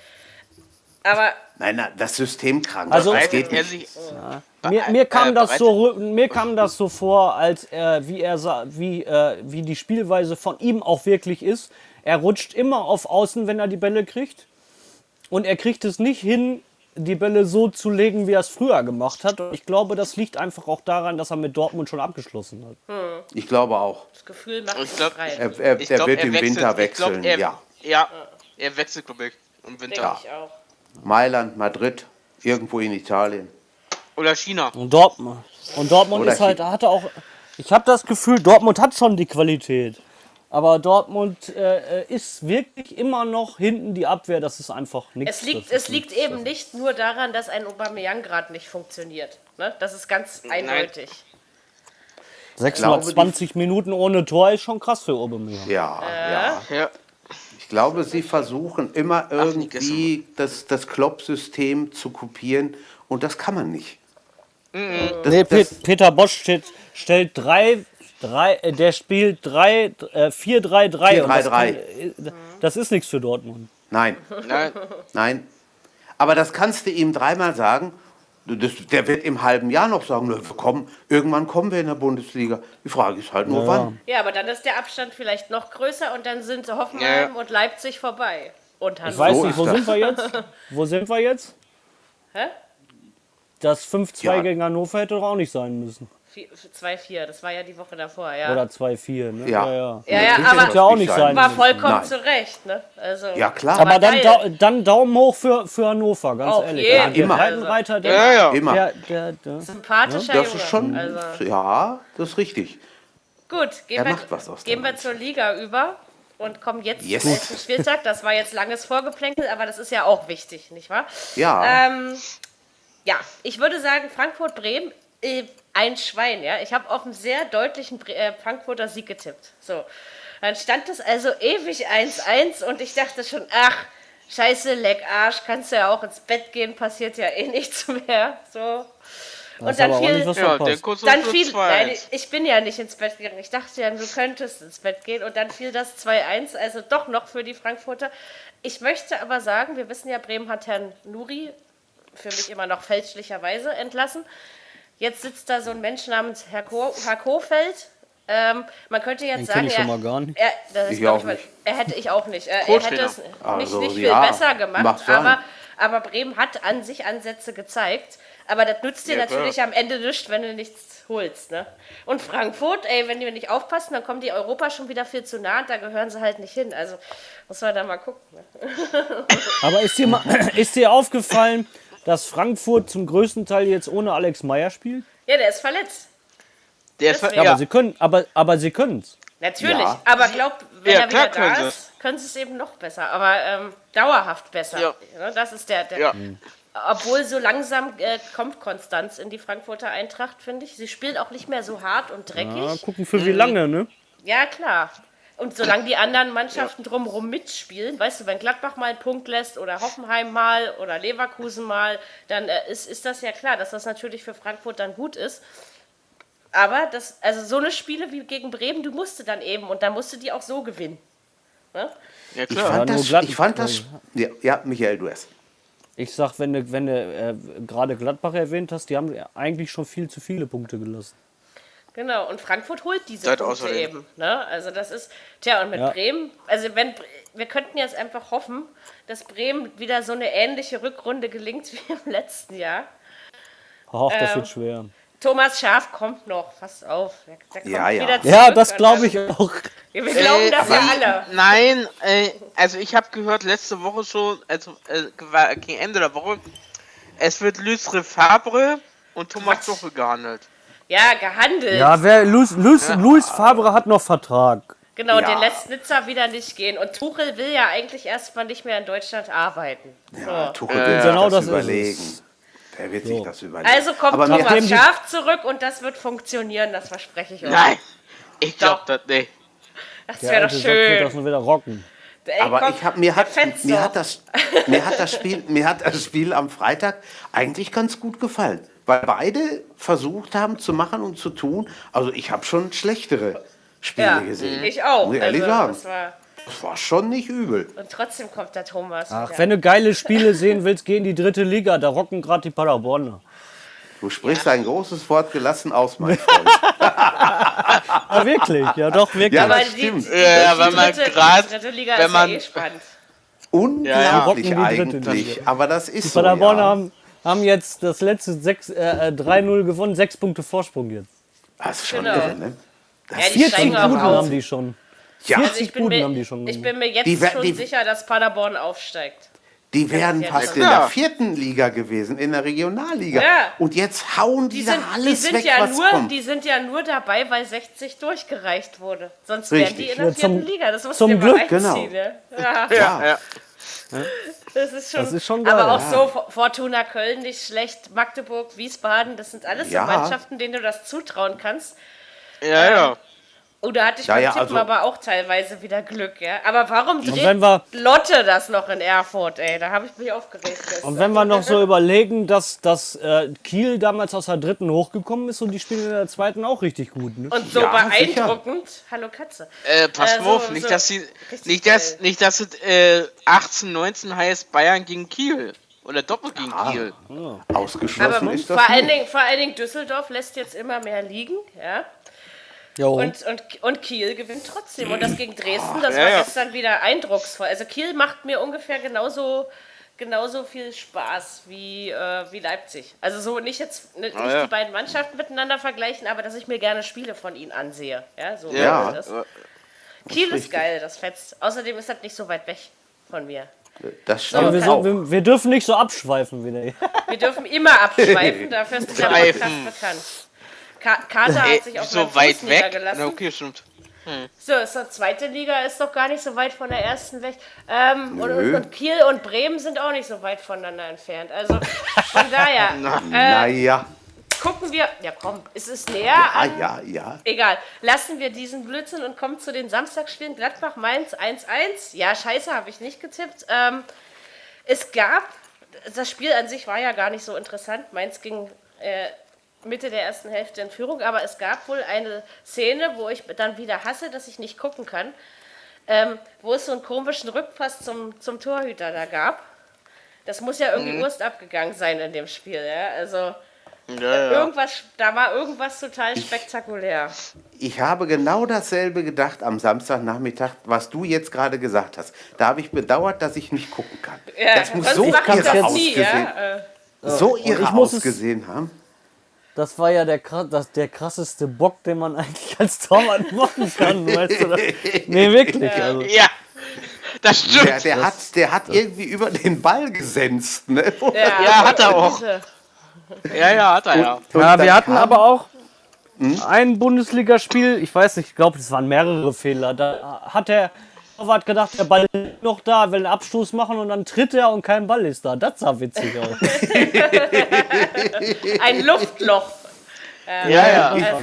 Aber. Nein, nein, das System krank. Also, das geht nicht. Ja. Mir, mir, kam das so, mir kam das so vor, als er, wie er wie, äh, wie die Spielweise von ihm auch wirklich ist. Er rutscht immer auf Außen, wenn er die Bälle kriegt. Und er kriegt es nicht hin, die Bälle so zu legen, wie er es früher gemacht hat. Und ich glaube, das liegt einfach auch daran, dass er mit Dortmund schon abgeschlossen hat. Hm. Ich glaube auch. Das Gefühl macht ich glaub, er, er, er glaub, wird er im wechselt, Winter wechseln. Glaub, er, ja. ja, er wechselt, glaube ich, im Winter. Ja. Ich auch. Mailand, Madrid, irgendwo in Italien. Oder China. Und Dortmund. Und Dortmund Oder ist halt, hatte auch. Ich habe das Gefühl, Dortmund hat schon die Qualität. Aber Dortmund äh, ist wirklich immer noch hinten die Abwehr, das ist einfach nichts. Es liegt, es liegt eben nicht nur daran, dass ein Aubameyang gerade nicht funktioniert. Ne? Das ist ganz eindeutig. 620 Minuten ohne Tor ist schon krass für Aubameyang. Ja, äh? ja. ja. Ich glaube, sie versuchen immer irgendwie das, das Klopp-System zu kopieren und das kann man nicht. Das, nee, das, Peter Bosch steht, stellt drei Drei, äh, der spielt 4-3-3. 4-3-3. Äh, das ist nichts für Dortmund. Nein. Nein. Nein. Aber das kannst du ihm dreimal sagen. Das, der wird im halben Jahr noch sagen, wir kommen, irgendwann kommen wir in der Bundesliga. Die Frage ist halt nur, ja. wann. Ja, aber dann ist der Abstand vielleicht noch größer und dann sind Hoffenheim ja. und Leipzig vorbei. Und ich weiß nicht, wo sind wir jetzt? Wo sind wir jetzt? Hä? Das 5-2 ja. gegen Hannover hätte doch auch nicht sein müssen. 2-4, das war ja die Woche davor, ja. Oder 2-4, ne? Ja, ja, ja. ja, ja aber ja auch nicht sein. war vollkommen Nein. zu Recht, ne? Also, ja, klar. Aber dann, da, dann Daumen hoch für, für Hannover, ganz Auf ehrlich. Jeden. Ja, immer. Breitenreiter, der, ja, ja. immer. Der, der, der, Sympathischer das Junge. Ist schon, also. Ja, das ist richtig. Gut, gehen, wir, gehen wir zur Liga über und kommen jetzt yes. zum Spieltag. Das war jetzt langes Vorgeplänkel, aber das ist ja auch wichtig, nicht wahr? Ja. Ähm, ja, ich würde sagen, Frankfurt-Bremen ein Schwein, ja. Ich habe auf einen sehr deutlichen äh, Frankfurter Sieg getippt. So. Dann stand es also ewig 1-1 und ich dachte schon, ach, scheiße, leck Arsch, kannst du ja auch ins Bett gehen, passiert ja eh nichts mehr. So. Und dann fiel, ja, dann fiel nein, ich bin ja nicht ins Bett gegangen. Ich dachte ja, du könntest ins Bett gehen. Und dann fiel das 2-1, also doch noch für die Frankfurter. Ich möchte aber sagen, wir wissen ja, Bremen hat Herrn Nuri für mich immer noch fälschlicherweise entlassen. Jetzt sitzt da so ein Mensch namens Herr, Ko Herr Kofeld. Ähm, man könnte jetzt Den sagen, ich er, schon mal gar nicht. Er, das ich auch nicht. er hätte ich auch nicht. Er, er hätte es also, nicht, nicht viel ja, besser gemacht, aber, aber Bremen hat an sich Ansätze gezeigt. Aber das nützt dir ja, natürlich klar. am Ende nichts, wenn du nichts holst. Ne? Und Frankfurt, ey, wenn die nicht aufpassen, dann kommen die Europa schon wieder viel zu nah und da gehören sie halt nicht hin. Also muss man da mal gucken. Ne? Aber ist dir, mal, ist dir aufgefallen, dass Frankfurt zum größten Teil jetzt ohne Alex Meyer spielt? Ja, der ist verletzt. Der ist ver ja, aber sie können, aber, aber sie können es. Natürlich, ja. aber glaub, wenn ja, er wieder da können ist, können sie es eben noch besser, aber ähm, dauerhaft besser. Ja. Das ist der, der ja. obwohl so langsam äh, kommt Konstanz in die Frankfurter Eintracht, finde ich. Sie spielt auch nicht mehr so hart und dreckig. Ja, gucken für wie lange, ne? Ja, klar. Und solange die anderen Mannschaften ja. drumherum mitspielen, weißt du, wenn Gladbach mal einen Punkt lässt oder Hoffenheim mal oder Leverkusen mal, dann äh, ist, ist das ja klar, dass das natürlich für Frankfurt dann gut ist. Aber das, also so eine Spiele wie gegen Bremen, du musst dann eben und dann musst du die auch so gewinnen. Ne? Ja, klar. Ich fand ja, das, Glatt ich fand das ja, ja, Michael, du erst. Ich sag, wenn du, wenn du äh, gerade Gladbach erwähnt hast, die haben eigentlich schon viel zu viele Punkte gelassen. Genau, und Frankfurt holt diese Seit Punkte außerdem. eben. Ne? Also das ist, tja, und mit ja. Bremen, also wenn, wir könnten jetzt einfach hoffen, dass Bremen wieder so eine ähnliche Rückrunde gelingt wie im letzten Jahr. Ach, das ähm, wird schwer. Thomas Schaf kommt noch, pass auf. Der, der ja, ja. ja, das glaube ich auch. Wir glauben äh, das ja alle. Nein, äh, also ich habe gehört letzte Woche schon, also äh, gegen Ende der Woche, es wird Luis Fabre und Thomas Tuchel gehandelt. Ja, gehandelt. Ja, wer, Luis, Luis, ja. Luis Fabre hat noch Vertrag. Genau, ja. den lässt Nizza wieder nicht gehen. Und Tuchel will ja eigentlich erstmal nicht mehr in Deutschland arbeiten. Ja, so. Tuchel will äh, genau das, das überlegen. Der wird so. sich das überlegen. Also kommt Aber Thomas Schaf zurück und das wird funktionieren, das verspreche ich euch. Nein, ich glaube das nicht. Das wäre doch schön. Wird das nur wieder rocken. Ey, Aber ich hab, mir, hat, mir, hat das, mir, hat das Spiel, mir hat das Spiel am Freitag eigentlich ganz gut gefallen weil beide versucht haben zu machen und zu tun. Also ich habe schon schlechtere Spiele ja, gesehen. Ich auch. Muss ich ehrlich also, sagen. Das war, das war schon nicht übel. Und trotzdem kommt der Thomas. Ach, wieder. wenn du geile Spiele sehen willst, geh in die dritte Liga. Da rocken gerade die Paderborner. Du sprichst ja. ein großes Wort gelassen aus, mein Freund. ja, wirklich. Ja, doch, wirklich. Ja, das stimmt. Die, ja, wenn man gerade. Wenn man. Ja eh Unglaublich ja, eigentlich. Aber das ist die so. Paderborner ja. haben, haben jetzt das letzte äh, 3-0 äh, gewonnen, sechs Punkte Vorsprung jetzt. Das ist schon genau. irre, ne? Das ja, 40 Minuten haben die schon. Ja. 40 also ich bin, mir, haben die schon. Ich bin mir jetzt die, schon die, sicher, dass Paderborn aufsteigt. Die wären fast in der vierten Liga gewesen, in der Regionalliga. Ja. Und jetzt hauen die, die sind, da alles die weg, ja was nur, kommt. Die sind ja nur dabei, weil 60 durchgereicht wurde. Sonst wären die in der ja, vierten zum, Liga. Das muss zum Glück, genau. Ne? Ja. Ja. Ja. Das ist schon, das ist schon geil, aber auch so Fortuna Köln nicht schlecht, Magdeburg, Wiesbaden, das sind alles so Mannschaften, denen du das zutrauen kannst. Ja, ähm, ja. Oder hatte ich ja, beim ja, Tippen also, aber auch teilweise wieder Glück, ja. Aber warum dreht wir, Lotte das noch in Erfurt, ey? Da habe ich mich aufgeregt. Und wenn wir noch so überlegen, dass, dass äh, Kiel damals aus der dritten hochgekommen ist und die spielen in der zweiten auch richtig gut. Ne? Und so ja, beeindruckend. Sicher. Hallo Katze. Äh, pass äh, so, auf, nicht, so dass sie, nicht, dass, nicht, dass es äh, 18, 19 heißt Bayern gegen Kiel. Oder doppelt gegen ah, Kiel. Ausgeschlossen aber ist das vor allen, Dingen, vor allen Dingen Düsseldorf lässt jetzt immer mehr liegen, ja. Und, und, und Kiel gewinnt trotzdem. Und das gegen Dresden, das war ja, gestern wieder eindrucksvoll. Also Kiel macht mir ungefähr genauso, genauso viel Spaß wie, äh, wie Leipzig. Also so nicht jetzt nicht, oh, ja. die beiden Mannschaften miteinander vergleichen, aber dass ich mir gerne Spiele von ihnen ansehe. Ja, so ja. Das. Kiel ist, geil, das fetzt. Außerdem ist das nicht so weit weg von mir. Das stimmt. So, wir, so, wir, wir, dürfen nicht so abschweifen wieder. Wir dürfen immer abschweifen, dafür ist der Podcast bekannt. Kater hat sich auf so weit weg. Na, okay, stimmt. Hm. So, ist die zweite Liga ist doch gar nicht so weit von der ersten weg. Ähm, und, und, Kiel und Bremen sind auch nicht so weit voneinander entfernt. Also von daher. Na, äh, naja. Gucken wir. Ja, komm, es ist näher. Ja, an, ja, ja. Egal. Lassen wir diesen Blödsinn und kommen zu den Samstagsspielen. Gladbach Mainz 1-1. Ja, scheiße, habe ich nicht getippt. Ähm, es gab. Das Spiel an sich war ja gar nicht so interessant. Mainz ging äh, Mitte der ersten Hälfte in Führung, aber es gab wohl eine Szene, wo ich dann wieder hasse, dass ich nicht gucken kann, ähm, wo es so einen komischen Rückpass zum, zum Torhüter da gab. Das muss ja irgendwie mhm. Wurst abgegangen sein in dem Spiel, ja. Also ja, ja. irgendwas, da war irgendwas total spektakulär. Ich, ich habe genau dasselbe gedacht am Samstagnachmittag, was du jetzt gerade gesagt hast. Da habe ich bedauert, dass ich nicht gucken kann. Ja, das muss so irre ausgesehen, nie, so irre ausgesehen haben. Das war ja der, das, der krasseste Bock, den man eigentlich als Torwart machen kann, weißt du das? Nee, wirklich. Also. Ja, das stimmt. Der, der das, hat, der hat irgendwie über den Ball gesenzt, ne? Ja, ja hat er auch. Ja, ja, hat er ja. Und, ja, wir hatten aber auch hm? ein Bundesligaspiel, ich weiß nicht, ich glaube, es waren mehrere Fehler. Da hat der Torwart gedacht, der Ball ist noch da, will einen Abstoß machen und dann tritt er und kein Ball ist da. Das sah witzig aus. Ein Luftloch. Ja, ja. ja.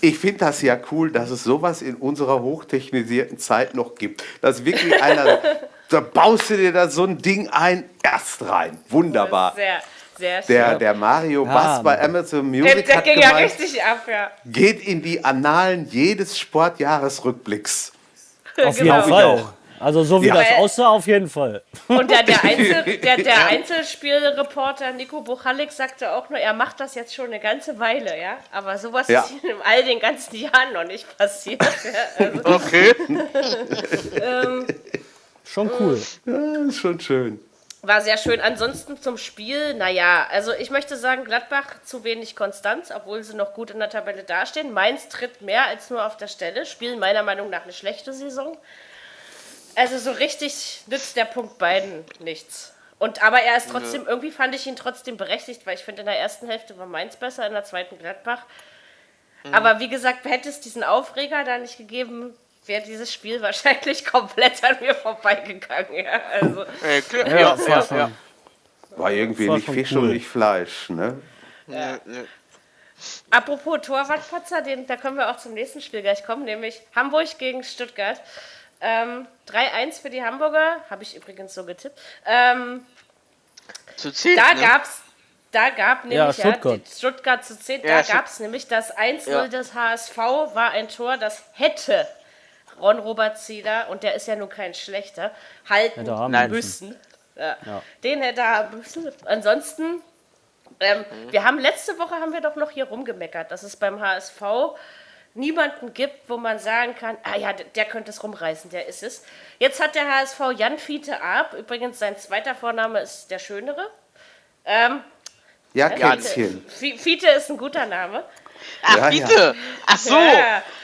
Ich, ich finde das ja cool, dass es sowas in unserer hochtechnisierten Zeit noch gibt. Dass wirklich einer, da baust du dir da so ein Ding ein, erst rein. Wunderbar. Sehr, sehr schön. Der, der Mario ja, Bass bei Amazon Music der, der hat ging gemeint, ja richtig ab, ja. geht in die Annalen jedes Sportjahresrückblicks. Auf genau. jeden Fall. Also so wie ja. das aussah, auf jeden Fall. Und der, der, Einzel, der, der Einzelspielreporter Nico Buchalik sagte auch nur, er macht das jetzt schon eine ganze Weile, ja. Aber sowas ja. ist in all den ganzen Jahren noch nicht passiert. Ja? Also, okay. ähm, schon cool. Ja, ist schon schön. War sehr schön. Ansonsten zum Spiel, naja, also ich möchte sagen, Gladbach zu wenig Konstanz, obwohl sie noch gut in der Tabelle dastehen. Mainz tritt mehr als nur auf der Stelle, spielen meiner Meinung nach eine schlechte Saison. Also so richtig nützt der Punkt beiden nichts. Und aber er ist trotzdem, ja. irgendwie fand ich ihn trotzdem berechtigt, weil ich finde, in der ersten Hälfte war Mainz besser, in der zweiten Gladbach. Mhm. Aber wie gesagt, hätte es diesen Aufreger da nicht gegeben, wäre dieses Spiel wahrscheinlich komplett an mir vorbeigegangen. Ja, also, äh, klar, ja, ja, war, ja. war irgendwie war nicht Fisch cool. und nicht Fleisch, ne? Ja. Apropos Torwartpatzer, den, da können wir auch zum nächsten Spiel gleich kommen, nämlich Hamburg gegen Stuttgart. Ähm, 3-1 für die Hamburger, habe ich übrigens so getippt. Ähm, Zu 10, da ne? gab's da gab nämlich ja, Stuttgart, ja, Stuttgart zu 10, ja, da gab es nämlich das 1-0 ja. des HSV, war ein Tor, das hätte Ron Robert Zeder, und der ist ja nun kein schlechter, halten müssen. Ja. Den hätte er haben müssen. Ansonsten, ähm, mhm. wir haben letzte Woche haben wir doch noch hier rumgemeckert, dass es beim HSV niemanden gibt, wo man sagen kann, ah ja, der könnte es rumreißen, der ist es. Jetzt hat der HSV Jan Fiete Ab, übrigens sein zweiter Vorname ist der Schönere. Ähm, ja, Kätzchen. Fiete ist ein guter Name. Ach, ja, Fiete! Ja. Ach so!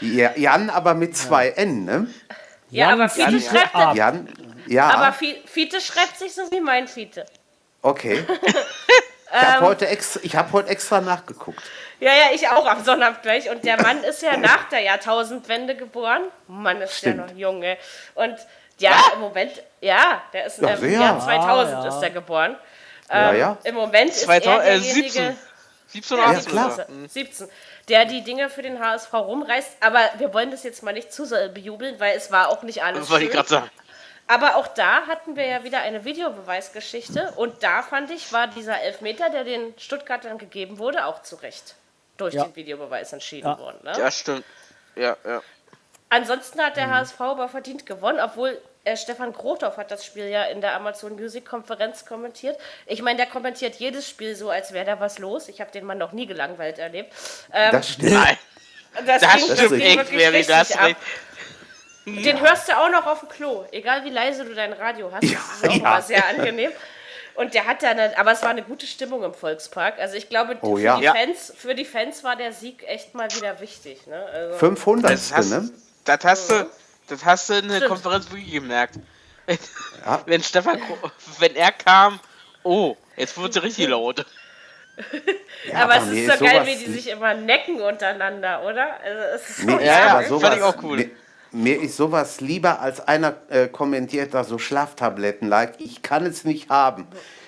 Ja. Jan aber mit zwei N, ne? Ja, Jan, aber Fiete Jan, schreibt Jan, Jan, ja. Aber Fiete schreibt sich so wie mein Fiete. Okay. Ich habe heute, extra, hab heute extra nachgeguckt. Ja, ja, ich auch am Sonnabend gleich. Und der Mann ist ja nach der Jahrtausendwende geboren. Mann, ist Stimmt. der noch jung, ey. Und ja, ah? im Moment, ja, der ist ja, im Jahr 2000 ah, ja. ist er geboren. Ähm, ja, ja. Im Moment ist 2000, er äh, derjenige... 17. 17 oder 18? Ja, 17. Der die Dinge für den HSV rumreißt. Aber wir wollen das jetzt mal nicht zu sehr bejubeln, weil es war auch nicht alles das wollte ich gerade sagen. Aber auch da hatten wir ja wieder eine Videobeweisgeschichte. Und da fand ich, war dieser Elfmeter, der den Stuttgartern gegeben wurde, auch zu Recht durch ja. den Videobeweis entschieden ja. worden. Ne? Ja, stimmt. Ja, ja. Ansonsten hat der mhm. HSV aber verdient gewonnen, obwohl äh, Stefan Grothoff hat das Spiel ja in der Amazon Music Konferenz kommentiert. Ich meine, der kommentiert jedes Spiel so, als wäre da was los. Ich habe den Mann noch nie gelangweilt erlebt. Ähm, das stimmt. Nein. Das, das ging, stimmt wirklich das ab. Den hörst du auch noch auf dem Klo, egal wie leise du dein Radio hast. Ja, das ist auch ja. mal sehr angenehm. Und der hat dann, aber es war eine gute Stimmung im Volkspark. Also ich glaube, oh, für, ja. die Fans, für die Fans war der Sieg echt mal wieder wichtig. Ne? Also 500. Das hast, ne? das hast du, das hast du in der Stimmt. Konferenz wirklich gemerkt. Ja. Wenn Stefan, wenn er kam, oh, jetzt wird sie richtig laut. Ja, aber es ist so geil, wie die sich immer necken untereinander, oder? Also es ist so ja, ja, sowas, fand ich auch cool. Mir, mir ist sowas lieber, als einer äh, kommentiert da so Schlaftabletten-like. Ich kann es nicht haben.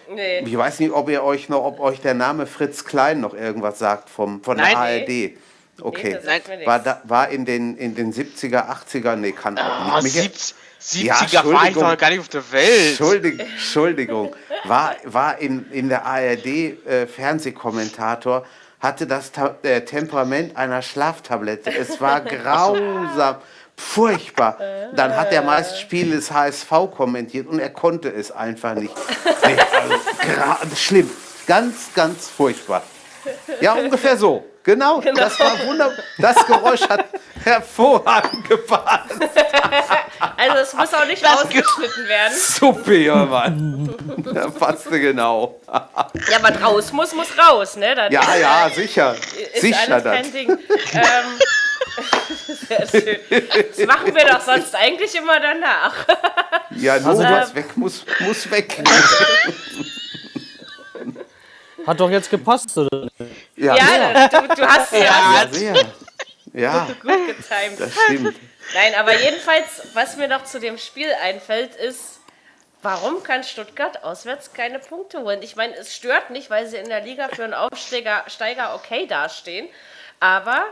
Nee. Ich weiß nicht, ob ihr euch noch, ob euch der Name Fritz Klein noch irgendwas sagt vom, von Nein, der ARD. Nee. Okay. Nee, war, da, war in den, in den 70er, 80er, nee, kann auch oh, nicht. Mich, 70er ja, war ich doch gar nicht auf der Welt. Entschuldigung, Entschuldigung. War, war in, in der ARD äh, Fernsehkommentator, hatte das Ta äh, Temperament einer Schlaftablette. Es war grausam. Furchtbar. Dann hat er meist Spiele des HSV kommentiert und er konnte es einfach nicht. Nee, also, schlimm. Ganz, ganz furchtbar. Ja, ungefähr so. Genau, genau, das war wunderbar. Das Geräusch hat hervorragend gepasst. Also es muss auch nicht das rausgeschnitten werden. Super, ja, Mann. Da passte genau. Ja, aber raus muss, muss raus, ne? Das ja, ja, sicher. Ist sicher kein Ding. Ähm, sehr schön. Das machen wir doch sonst eigentlich immer danach. Ja, nur also, was weg muss, muss weg. Hat doch jetzt gepasst, oder? Ja, ja du, du, hast ja, sehr. Ja, gut getimt. Das stimmt. Nein, aber jedenfalls, was mir noch zu dem Spiel einfällt, ist, warum kann Stuttgart auswärts keine Punkte holen? Ich meine, es stört nicht, weil sie in der Liga für einen Aufsteiger Steiger okay dastehen, aber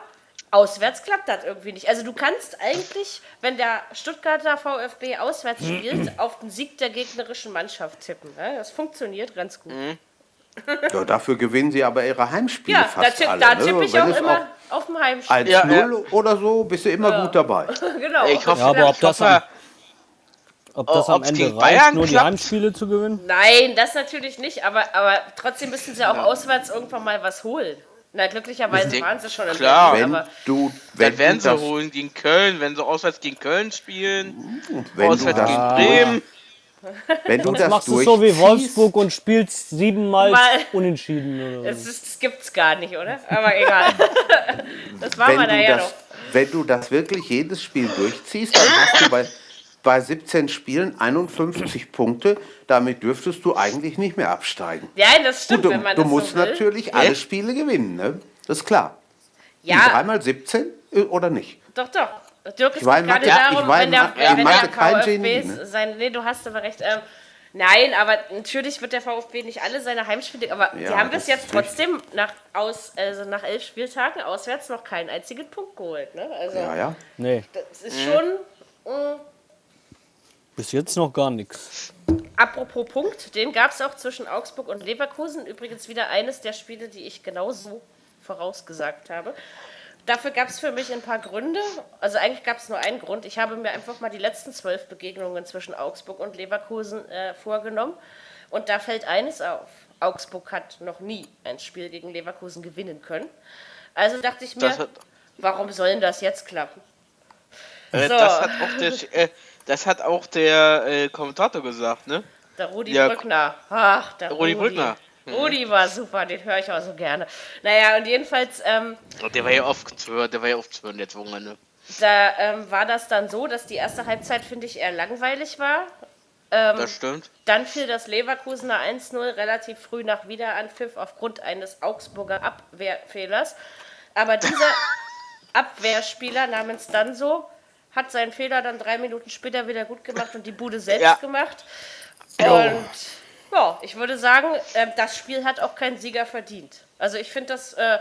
auswärts klappt das irgendwie nicht. Also du kannst eigentlich, wenn der Stuttgarter VfB auswärts spielt, auf den Sieg der gegnerischen Mannschaft tippen. Das funktioniert ganz gut. Ja, dafür gewinnen sie aber ihre Heimspiele ja, fast da, alle. Da ne? tippe ich auch immer auf dem Heimspiel. 1-0 ja, ja. oder so bist du immer ja. gut dabei. genau. Ich hoffe, ja, aber ob das, am, ob das am Ende reicht, Bayern nur die Heimspiele zu gewinnen? Nein, das natürlich nicht. Aber, aber trotzdem müssen sie auch auswärts irgendwann mal was holen. Na, glücklicherweise waren sie schon im Klar, Berlin, wenn du, wenn dann werden sie holen gegen Köln, wenn sie auswärts gegen Köln spielen, wenn auswärts gegen Bremen. Wenn du das machst du so wie Wolfsburg und spielst siebenmal Mal. unentschieden. Oder so. das, das gibt's gar nicht, oder? Aber egal. das war mal da ja noch. Wenn du das wirklich jedes Spiel durchziehst, dann hast du bei, bei 17 Spielen 51 Punkte. Damit dürftest du eigentlich nicht mehr absteigen. Ja, das stimmt, Gut, du, wenn man Du das musst so natürlich alle Spiele gewinnen, ne? Das ist klar. Ja. Die dreimal 17 äh, oder nicht? Doch, doch. Dirk, es geht gerade darum, ich wenn der, wenn der VfB ne? sein, nee, du hast aber recht. Ähm, nein, aber natürlich wird der VfB nicht alle seine Heimspiele, aber ja, die haben bis jetzt trotzdem nach, aus, also nach elf Spieltagen auswärts noch keinen einzigen Punkt geholt. Ne? Also, ja, ja. Nee. Das ist schon. Äh, Bis jetzt noch gar nichts. Apropos Punkt, den gab es auch zwischen Augsburg und Leverkusen. Übrigens wieder eines der Spiele, die ich genauso vorausgesagt habe. Dafür gab es für mich ein paar Gründe. Also eigentlich gab es nur einen Grund. Ich habe mir einfach mal die letzten zwölf Begegnungen zwischen Augsburg und Leverkusen äh, vorgenommen. Und da fällt eines auf. Augsburg hat noch nie ein Spiel gegen Leverkusen gewinnen können. Also dachte ich mir, warum soll denn das jetzt klappen? Äh, so. Das hat auch der, äh, das hat auch der äh, Kommentator gesagt, ne? Der Rudi ja. Brückner. Ach, der Rudi, Rudi. Brückner. Mhm. Rudi war super, den höre ich auch so gerne. Naja, und jedenfalls. Ähm, der war ja oft der war ja oft zu jetzt ne? Da ähm, war das dann so, dass die erste Halbzeit, finde ich, eher langweilig war. Ähm, das stimmt. Dann fiel das Leverkusener 1-0 relativ früh nach Wiederanpfiff aufgrund eines Augsburger Abwehrfehlers. Aber dieser Abwehrspieler namens Danso hat seinen Fehler dann drei Minuten später wieder gut gemacht und die Bude selbst ja. gemacht. Und ja, ich würde sagen, äh, das Spiel hat auch keinen Sieger verdient. Also ich finde das, äh,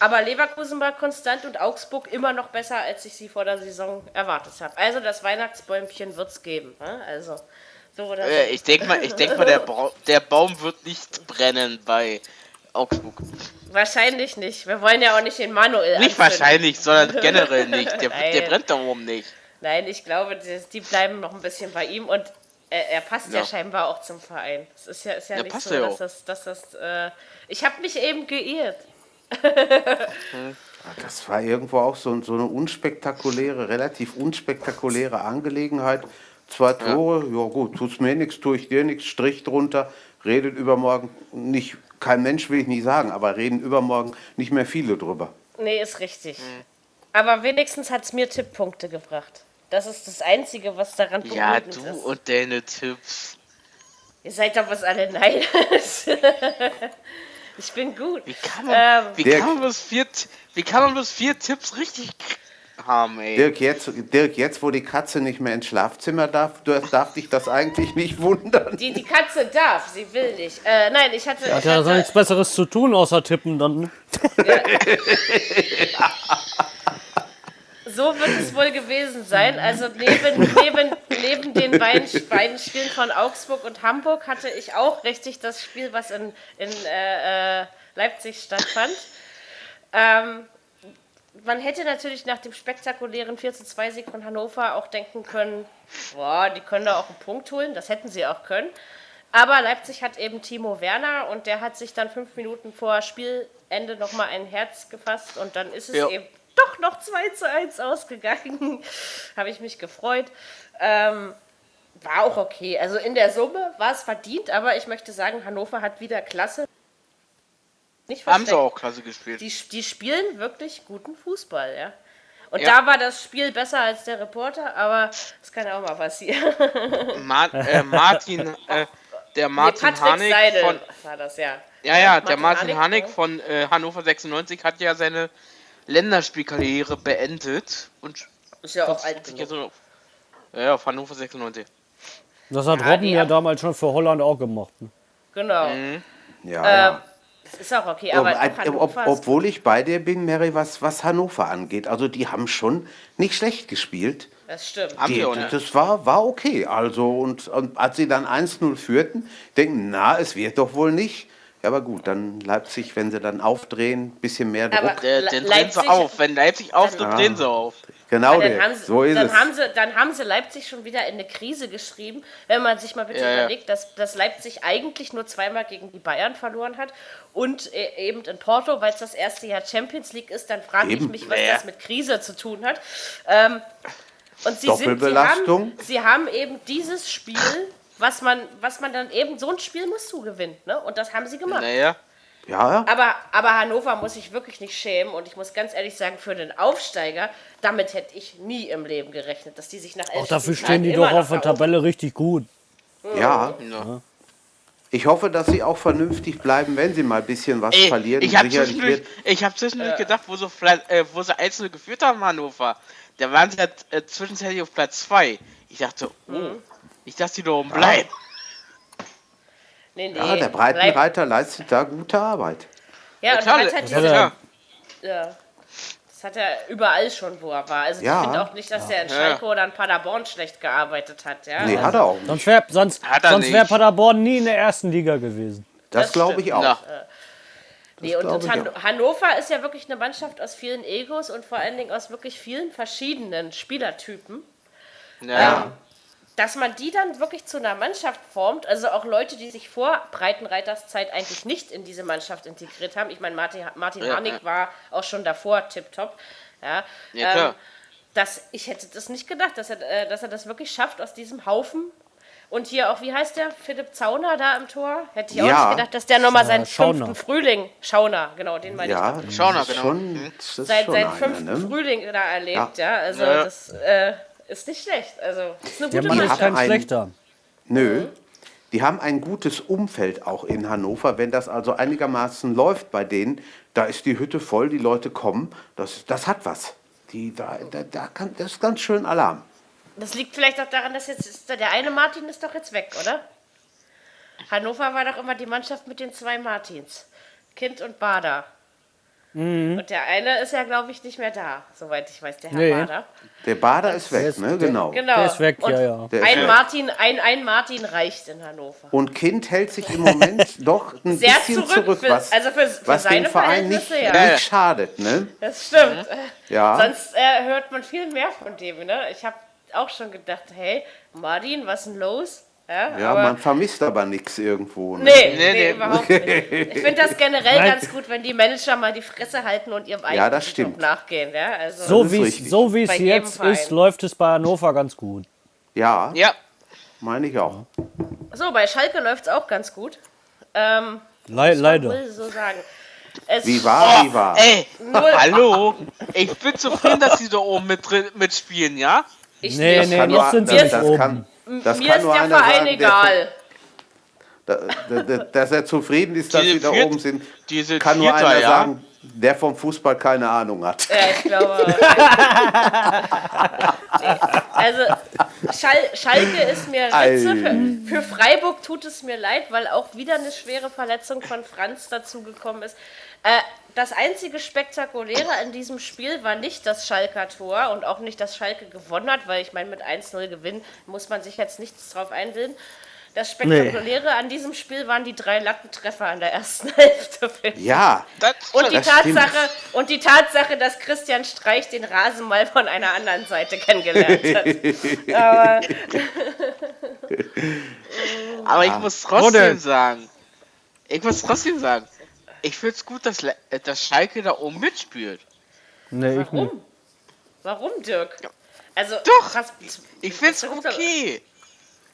aber Leverkusen war konstant und Augsburg immer noch besser, als ich sie vor der Saison erwartet habe. Also das Weihnachtsbäumchen wird es geben. Ne? Also so oder so. Ich denke mal, ich denk mal der, der Baum wird nicht brennen bei Augsburg. Wahrscheinlich nicht. Wir wollen ja auch nicht den Manuel. Nicht anzünden. wahrscheinlich, sondern generell nicht. Der, der brennt da oben nicht. Nein, ich glaube, die, die, bleiben noch ein bisschen bei ihm und er, er passt ja. ja. scheinbar auch zum Verein. Es ist ja, ist ja, ja nicht so, dass das, dass das. Äh, ich habe mich eben geirrt. das war irgendwo auch so, so eine unspektakuläre, relativ unspektakuläre Angelegenheit. Zwei Tore, ja, ja gut, tut's mir nichts, tue ich dir nichts, Strich drunter, redet übermorgen nicht kein Mensch will ich nicht sagen, aber reden übermorgen nicht mehr viele drüber. Nee, ist richtig. Mhm. Aber wenigstens hat es mir Tipppunkte gebracht. Das ist das Einzige, was daran Ja, du ist. und deine Tipps. Ihr seid doch was alle nein. ich bin gut. Wie kann man, ähm, wie, kann man bloß vier, wie kann man bloß vier Tipps richtig haben, ey. Dirk jetzt, Dirk, jetzt wo die Katze nicht mehr ins Schlafzimmer darf, darf dich das eigentlich nicht wundern. Die, die Katze darf, sie will nicht. Äh, nein, ich hatte. Ja, hat ja hatte, nichts Besseres zu tun, außer tippen dann. Ja. so wird es wohl gewesen sein. Also neben, neben, neben den beiden, beiden Spielen von Augsburg und Hamburg hatte ich auch richtig das Spiel, was in, in äh, äh Leipzig stattfand. Ähm, man hätte natürlich nach dem spektakulären 4 zu 2 Sieg von Hannover auch denken können, boah, die können da auch einen Punkt holen. Das hätten sie auch können. Aber Leipzig hat eben Timo Werner und der hat sich dann fünf Minuten vor Spielende nochmal ein Herz gefasst und dann ist es ja. eben doch noch 2 zu 1 ausgegangen. Habe ich mich gefreut. Ähm, war auch okay. Also in der Summe war es verdient, aber ich möchte sagen, Hannover hat wieder klasse nicht Haben sie auch klasse gespielt. Die, die spielen wirklich guten Fußball, ja. Und ja. da war das Spiel besser als der Reporter, aber das kann ja auch mal passieren. Ma äh, Martin, äh, der Martin nee, Hanek Seidel von war das ja. Ja, ja, Martin der Martin Hanek, von äh, Hannover 96 hat ja seine Länderspielkarriere beendet und ist ja auch alt genug. So, ja, auf Hannover 96. Das hat ja, Robben ja damals schon für Holland auch gemacht. Ne? Genau. Mhm. Ja, äh, ja. Ist auch okay, aber ob, ob, obwohl ich bei dir bin, Mary, was, was Hannover angeht. Also die haben schon nicht schlecht gespielt. Das stimmt. Die, die, das war, war okay. Also, und, und als sie dann 1-0 führten, denken, na, es wird doch wohl nicht. Ja, aber gut, dann Leipzig, wenn sie dann aufdrehen, bisschen mehr Druck. Aber der, den drehen sie auf. Wenn Leipzig aufdreht, ja. drehen sie auf. Genau, der, sie, so ist dann es. Haben sie, dann haben sie Leipzig schon wieder in eine Krise geschrieben, wenn man sich mal bitte ja, überlegt, dass, dass Leipzig eigentlich nur zweimal gegen die Bayern verloren hat und e, eben in Porto, weil es das erste Jahr Champions League ist, dann frage ich mich, was ja. das mit Krise zu tun hat. Ähm, und sie, sind, sie, haben, sie haben eben dieses Spiel was man, was man dann eben, so ein Spiel musst du gewinnen. Ne? Und das haben sie gemacht. Naja. Ja. Aber, aber Hannover muss sich wirklich nicht schämen. Und ich muss ganz ehrlich sagen, für den Aufsteiger, damit hätte ich nie im Leben gerechnet, dass die sich nach elf Auch dafür stehen die doch auf der Tabelle richtig gut. Ja. ja. Ich hoffe, dass sie auch vernünftig bleiben, wenn sie mal ein bisschen was Ey, verlieren. Ich habe zwischendurch, ich hab zwischendurch äh. gedacht, wo, so, äh, wo sie einzelne geführt haben, Hannover, da waren sie ja äh, zwischenzeitlich auf Platz 2. Ich dachte, oh, mhm. Ich dachte, die da oben bleiben. Nee, nee. Ja, der Breitenreiter leistet da gute Arbeit. Ja, ja und klar, halt diese, ja. ja. Das hat er überall schon, wo er war. Also ja. ich finde auch nicht, dass ja. er in Schalke ja. oder in Paderborn schlecht gearbeitet hat. Ja? Nee, also, hat er auch nicht. Sonst wäre sonst, sonst wär Paderborn nie in der ersten Liga gewesen. Das, das glaube ich auch. Ja. Nee, und, und Han auch. Hannover ist ja wirklich eine Mannschaft aus vielen Egos und vor allen Dingen aus wirklich vielen verschiedenen Spielertypen. Ja. Ähm, dass man die dann wirklich zu einer Mannschaft formt, also auch Leute, die sich vor Breitenreiters Zeit eigentlich nicht in diese Mannschaft integriert haben. Ich meine, Martin, Martin ja, Harnik ja. war auch schon davor tipptopp. Ja, ja ähm, dass, ich hätte das nicht gedacht, dass er, äh, dass er das wirklich schafft, aus diesem Haufen und hier auch, wie heißt der? Philipp Zauner da im Tor? Hätte ich auch ja. nicht gedacht, dass der nochmal seinen Schauner. fünften Frühling, Schauner, genau, den meine ja, ich. Schauner, genau. Schon, mhm. Seit, seinen fünften ne? Frühling da erlebt, ja. ja. Also das äh, ist nicht schlecht. Also, ist eine gute Der Mann ist kein schlechter. Nö. Die haben ein gutes Umfeld auch in Hannover. Wenn das also einigermaßen läuft bei denen, da ist die Hütte voll, die Leute kommen. Das, das hat was. Die, da, da, da kann, das ist ganz schön Alarm. Das liegt vielleicht auch daran, dass jetzt der eine Martin ist doch jetzt weg, oder? Hannover war doch immer die Mannschaft mit den zwei Martins. Kind und Bader. Mhm. Und der eine ist ja, glaube ich, nicht mehr da, soweit ich weiß, der Herr nee. Bader. Der Bader ist weg, ist, ne? Genau. genau. Der ist weg, und ja, ja. Ein, weg. Martin, ein, ein Martin reicht in Hannover. Und Kind hält sich im Moment doch ein Sehr bisschen zurück, zurück was, also für, für was den Verein nicht, ja. nicht, schadet, ne? Das stimmt. Ja. Sonst äh, hört man viel mehr von dem, ne? Ich habe auch schon gedacht, hey, Martin, was ist denn los? Ja, ja man vermisst aber nichts irgendwo. Ne? Nee, nee, nee, überhaupt nicht. Ich finde das generell Nein. ganz gut, wenn die Manager mal die Fresse halten und ihrem eigenen ja, das stimmt. nachgehen. Ja, also so wie so es jetzt ist, läuft es bei Hannover ganz gut. Ja, ja. meine ich auch. So, bei Schalke läuft es auch ganz gut. Ähm, Le leider. Ich so sagen. Es wie war, oh, wie war. Ey, hallo. Ich bin zufrieden, dass sie da oben mit, mitspielen, ja? Ich nee, nicht. nee, das, sind das, das, kann, das Mir ist der Verein sagen, egal. Der, dass er zufrieden ist, dass diese sie da oben sind, diese kann nur einer ja. sagen, der vom Fußball keine Ahnung hat. Ja, ich glaube. also, Schal Schalke ist mir Ritze. Für, für, Freiburg tut es mir leid, weil auch wieder eine schwere Verletzung von Franz dazugekommen ist. Äh, das einzige Spektakuläre in diesem Spiel war nicht das Schalker Tor und auch nicht, dass Schalke gewonnen hat, weil ich meine, mit 1-0 gewinnen muss man sich jetzt nichts drauf einbilden. Das Spektakuläre nee. an diesem Spiel waren die drei Lattentreffer in der ersten Hälfte. Ja. und, die Tatsache, und die Tatsache, dass Christian Streich den Rasen mal von einer anderen Seite kennengelernt hat. Aber, Aber ich muss trotzdem sagen, ich muss trotzdem sagen, ich finde es gut, dass, äh, dass Schalke da oben mitspielt. Nee, ich nicht. Warum, Dirk? Also, Doch, was, ich finde es okay.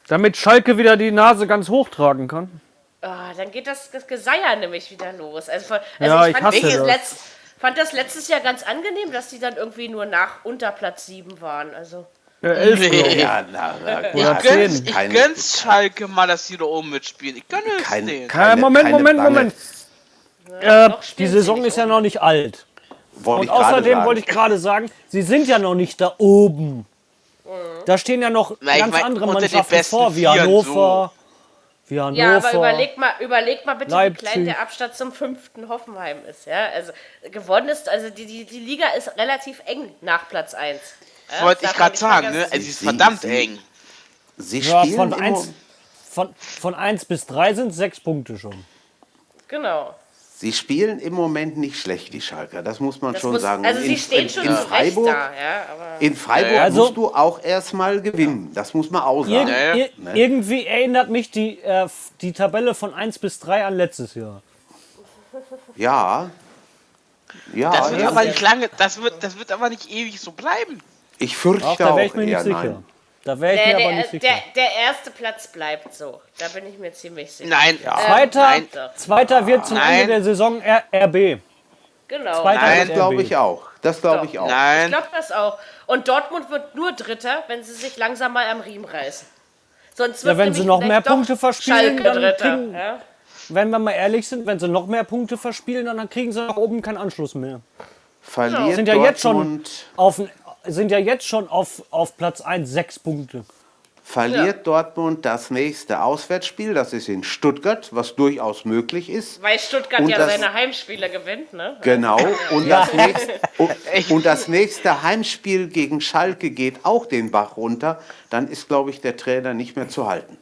Damit Schalke wieder die Nase ganz hoch tragen kann. Oh, dann geht das, das Geseier nämlich wieder los. Also, also ja, ich, fand, ich das. Letzt, fand das letztes Jahr ganz angenehm, dass die dann irgendwie nur nach unter Platz 7 waren. Also. Ja, elf nee. ja, na, na, ich, gönn's, ich gönn's Schalke mal, dass die da oben mitspielen. Ich gönne es keine, denen. Keine, Moment, Moment, Moment. Äh, die Saison ist ja noch nicht alt. Wollte Und außerdem wollte ich gerade sagen, sie sind ja noch nicht da oben. Da stehen ja noch Na, ganz mein, andere Mannschaften vor, wie Hannover. So. Wie Hannover. Ja, aber überleg mal, überleg mal bitte, Leipzig. wie klein der Abstand zum fünften Hoffenheim ist. Ja? Also gewonnen ist, also die, die, die Liga ist relativ eng nach Platz 1. Ja? Wollte ich gerade sagen, ne? Es ist verdammt sie, eng. Sie spielen ja, von 1 von, von 1 bis 3 sind sechs Punkte schon. Genau. Sie spielen im Moment nicht schlecht, die Schalker. Das muss man das schon muss, sagen. Also sie stehen in, schon in Freiburg, da, ja, in Freiburg also, musst du auch erstmal gewinnen. Das muss man auch sagen. Ir ir ne? Irgendwie erinnert mich die, äh, die Tabelle von 1 bis 3 an letztes Jahr. Ja. Ja, das wird ja. aber nicht lange, das wird, das wird aber nicht ewig so bleiben. Ich fürchte auch, da wäre ich mir nicht sicher. Nein. Da wäre ich der, mir aber nicht sicher. Der, der, erste Platz bleibt so. Da bin ich mir ziemlich sicher. Nein. Ja. Zweiter, Nein. Zweiter wird zum Nein. Ende der Saison R RB. Genau. Zweiter Nein, glaube ich auch. Das glaube ich auch. Nein. Ich glaube das auch. Und Dortmund wird nur Dritter, wenn sie sich langsam mal am Riemen reißen. Sonst wird ja, wenn sie noch mehr Punkte verspielen, dann kriegen, ja? wenn wir mal ehrlich sind, wenn sie noch mehr Punkte verspielen, dann kriegen sie nach oben keinen Anschluss mehr. Verliert sind ja jetzt schon auf, sind ja jetzt schon auf, auf Platz 1 sechs Punkte. verliert ja. Dortmund das nächste Auswärtsspiel, das ist in Stuttgart, was durchaus möglich ist. Weil Stuttgart und ja das, seine Heimspiele gewinnt, ne? Genau, und, ja. das nächste, und, und, das nächste Heimspiel gegen Schalke geht auch den Bach runter, dann ist, glaube ich, der Trainer nicht mehr zu halten.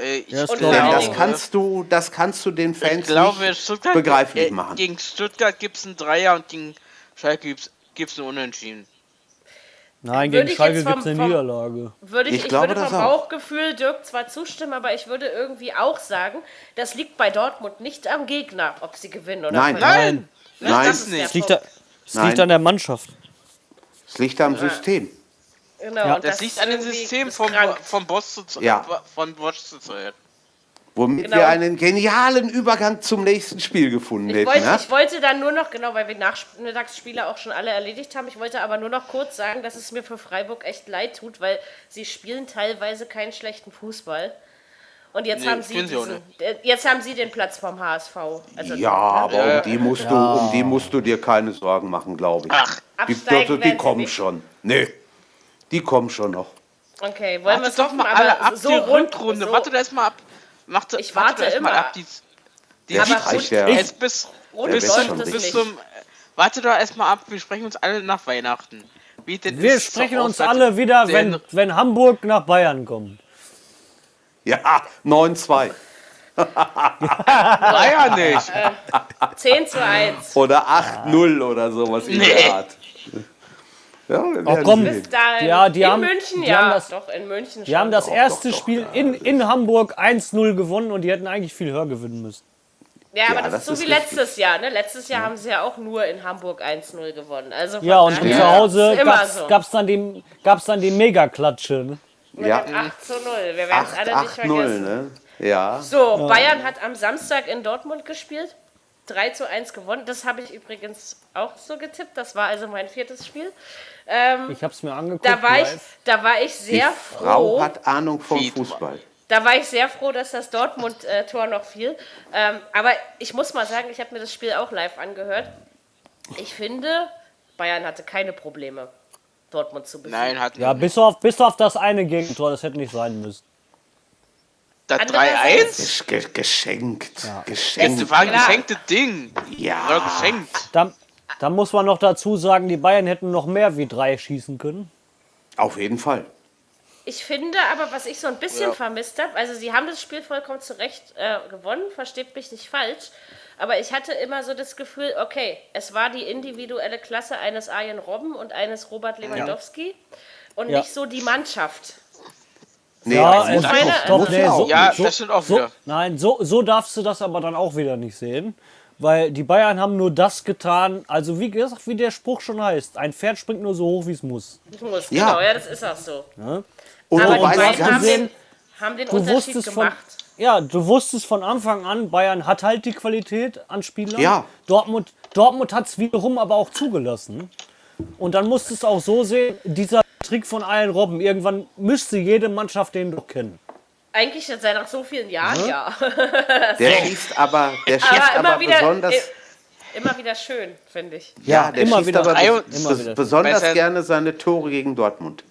Äh, ja, das, das, kannst du, das kannst du den Fans glaube, nicht begreiflich äh, machen. Gegen Stuttgart gibt es einen Dreier und gegen Schalke gibt es einen Unentschieden. Nein, gegen Schalke gibt es eine Niederlage. Würde ich, ich, ich glaube, würde vom Bauchgefühl Dirk zwar zustimmen, aber ich würde irgendwie auch sagen, das liegt bei Dortmund nicht am Gegner, ob sie gewinnen oder Nein, verlieren. nein, nein. Das, das liegt, da, das liegt an der Mannschaft. Es liegt am System. Genau, ja. das, das liegt an dem System vom, vom Boss zu, ja. von Bosch zu Zeit. Womit genau. wir einen genialen Übergang zum nächsten Spiel gefunden ich hätten. Wollte? Ich wollte dann nur noch, genau, weil wir Nachmittagsspiele auch schon alle erledigt haben, ich wollte aber nur noch kurz sagen, dass es mir für Freiburg echt leid tut, weil sie spielen teilweise keinen schlechten Fußball. Und jetzt, nee, haben sie diesen, äh, jetzt haben sie den Platz vom HSV. Also ja, aber um die, musst ja. du, um die musst du dir keine Sorgen machen, glaube ich. Ach, die, also, die kommen schon. Nee, die kommen schon noch. Okay, wollen wir es doch mal alle ab so die Rundrunde. So warte erst mal ab. Macht, ich warte, warte immer ab. Die, die der Streich, der, bis, bis, bis, zum, bis zum, warte doch erstmal ab, wir sprechen uns alle nach Weihnachten. wir sprechen uns alle wieder, wenn, wenn Hamburg nach Bayern kommt. Ja, 9-2. Bayern nicht. Äh, 10 zu 1. Oder 8-0 oder sowas in der Art. Ja, oh, komm. Ja, die in haben, München, die ja. Haben das, doch, in München Die haben das doch, erste doch, doch, Spiel in, in Hamburg 1-0 gewonnen und die hätten eigentlich viel höher gewinnen müssen. Ja, aber ja, das, das, ist so ist wie richtig. letztes Jahr. Ne? Letztes Jahr ja. haben sie ja auch nur in Hamburg 1-0 gewonnen. Also ja, und zu Hause gab es so. dann die, dann die Mega-Klatsche. Ne? Ja. 8 zu 0. Wir werden es alle 8, nicht vergessen. Ne? Ja. So, Bayern hat am Samstag in Dortmund gespielt. 3 zu 1 gewonnen. Das habe ich übrigens auch so getippt. Das war also mein viertes Spiel. Ähm, ich habe es mir angeguckt. Da war, ich, da war ich sehr Die froh. Frau hat Ahnung vom Fußball. Da war ich sehr froh, dass das Dortmund-Tor noch fiel. Ähm, aber ich muss mal sagen, ich habe mir das Spiel auch live angehört. Ich finde, Bayern hatte keine Probleme, Dortmund zu besiegen. Nein, hat Ja, bis auf, bis auf das eine Gegentor, das hätte nicht sein müssen. Das 3-1? Geschenkt. Ja. Geschenkt. Das war ein geschenktes Ding. Ja. War geschenkt. Da, da muss man noch dazu sagen, die Bayern hätten noch mehr wie drei schießen können. Auf jeden Fall. Ich finde aber, was ich so ein bisschen ja. vermisst habe, also sie haben das Spiel vollkommen zurecht äh, gewonnen, versteht mich nicht falsch, aber ich hatte immer so das Gefühl, okay, es war die individuelle Klasse eines Arjen Robben und eines Robert Lewandowski ja. und ja. nicht so die Mannschaft. Nee, ja, meine, doch, nee, so, ja, so, das stimmt auch so, wieder. Nein, so, so darfst du das aber dann auch wieder nicht sehen weil die Bayern haben nur das getan, also wie gesagt, wie der Spruch schon heißt, ein Pferd springt nur so hoch, wie es muss. muss. Ja. Genau, ja, das ist auch so. Ja. Und Aber die Bayern haben den, haben den du wusstest gemacht. Von, ja, du wusstest von Anfang an, Bayern hat halt die Qualität an Spielern. Ja. Dortmund, Dortmund hat es wiederum aber auch zugelassen. Und dann musstest du auch so sehen, dieser Trick von allen Robben, irgendwann müsste jede Mannschaft den doch kennen. Eigentlich seit nach so vielen Jahren, ja. ja. Der schießt aber, der schießt aber, aber wieder, besonders. Immer wieder schön, finde ich. Ja, ja der immer schießt wieder, aber immer wieder. besonders sein, gerne seine Tore gegen Dortmund.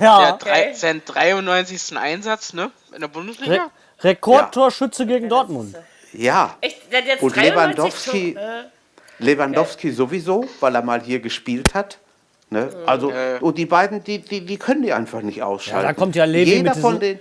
Ja. Okay. sein 93. Einsatz, ne? In der Bundesliga? Re Rekordtorschütze gegen Dortmund. Ja. Echt? Und Lewandowski, Lewandowski okay. sowieso, weil er mal hier gespielt hat. Ne? Also, äh. und die beiden, die, die, die können die einfach nicht ausschalten. Ja, da kommt ja Levi Jeder mit von den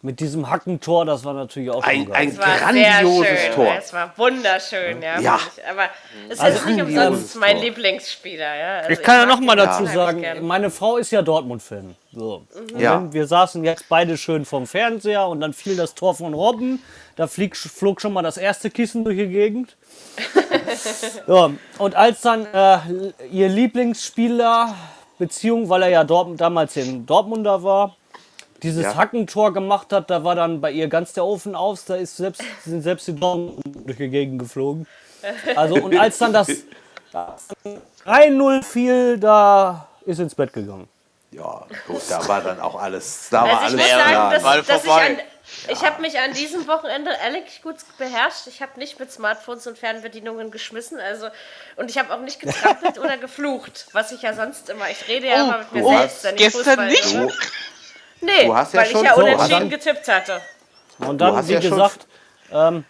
mit diesem Hackentor, das war natürlich auch ein, ein grandioses Tor. Es war wunderschön, ja. ja. Aber es also ist nicht umsonst mein Tor. Lieblingsspieler. Ja. Also ich kann ich ja noch mal dazu ja. sagen, meine Frau ist ja Dortmund-Fan. So. Mhm. Ja. Wir saßen jetzt beide schön vorm Fernseher und dann fiel das Tor von Robben. Da flieg, flog schon mal das erste Kissen durch die Gegend. so. Und als dann äh, ihr Lieblingsspieler, Beziehung, weil er ja Dortmund, damals in Dortmunder war, dieses ja. Hackentor gemacht hat, da war dann bei ihr ganz der Ofen aus, da ist selbst, sind selbst die Daumen durch die Gegend geflogen. Also, und als dann das 3-0 fiel, da ist ins Bett gegangen. Ja, gut, da war dann auch alles, da also war alles ich muss sagen, dass, dass ich, an, ich habe mich an diesem Wochenende ehrlich gut beherrscht. Ich habe nicht mit Smartphones und Fernbedienungen geschmissen, also und ich habe auch nicht getrampelt oder geflucht, was ich ja sonst immer. Ich rede ja oh, immer mit mir oh, selbst. Gestern nicht. Nee, du hast ja weil schon ich ja unentschieden so, getippt hatte. Und dann, wie ja gesagt, ähm,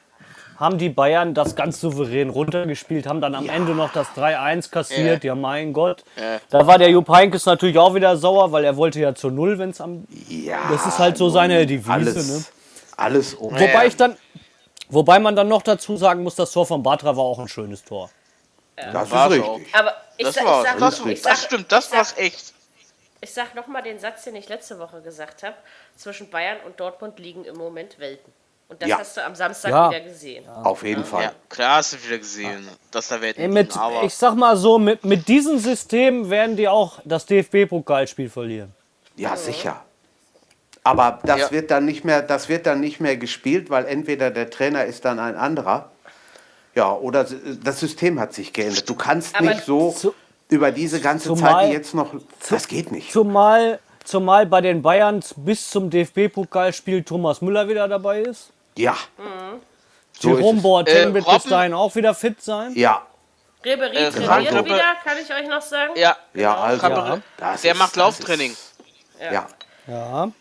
haben die Bayern das ganz souverän runtergespielt, haben dann am ja. Ende noch das 3-1 kassiert. Ja. ja, mein Gott. Ja. Da war der Jupp Heynckes natürlich auch wieder sauer, weil er wollte ja zur Null, wenn es am... Ja, das ist halt so seine Devise. Alles, ne? alles um. Wobei ich dann... Wobei man dann noch dazu sagen muss, das Tor von Batra war auch ein schönes Tor. Das ist richtig. Aber ich, das, sa ich sag, das, ich sag, das stimmt, das war's echt. Ich sag nochmal den Satz, den ich letzte Woche gesagt habe. Zwischen Bayern und Dortmund liegen im Moment Welten. Und das ja. hast du am Samstag ja. wieder gesehen. Ja. Auf jeden Fall. Ja, klar hast du wieder gesehen, dass da Welten mit, liegen, aber Ich sag mal so, mit, mit diesem System werden die auch das DFB-Pokalspiel verlieren. Ja, sicher. Aber das, wird dann nicht mehr, das wird dann nicht mehr gespielt, weil entweder der Trainer ist dann ein anderer. Ja, oder das System hat sich geändert. Du kannst aber nicht so zu, über diese ganze zumal, Zeit jetzt noch. Das geht nicht. Zumal, zumal bei den Bayern bis zum DFB-Pokalspiel Thomas Müller wieder dabei ist. Ja. Mhm. So Jerome Boateng äh, wird bis dahin auch wieder fit sein. Ja. Ribery äh, trainiert Ribe wieder, kann ich euch noch sagen. Ja, ja also ja. der ist, macht Lauftraining. Ja. ja. ja.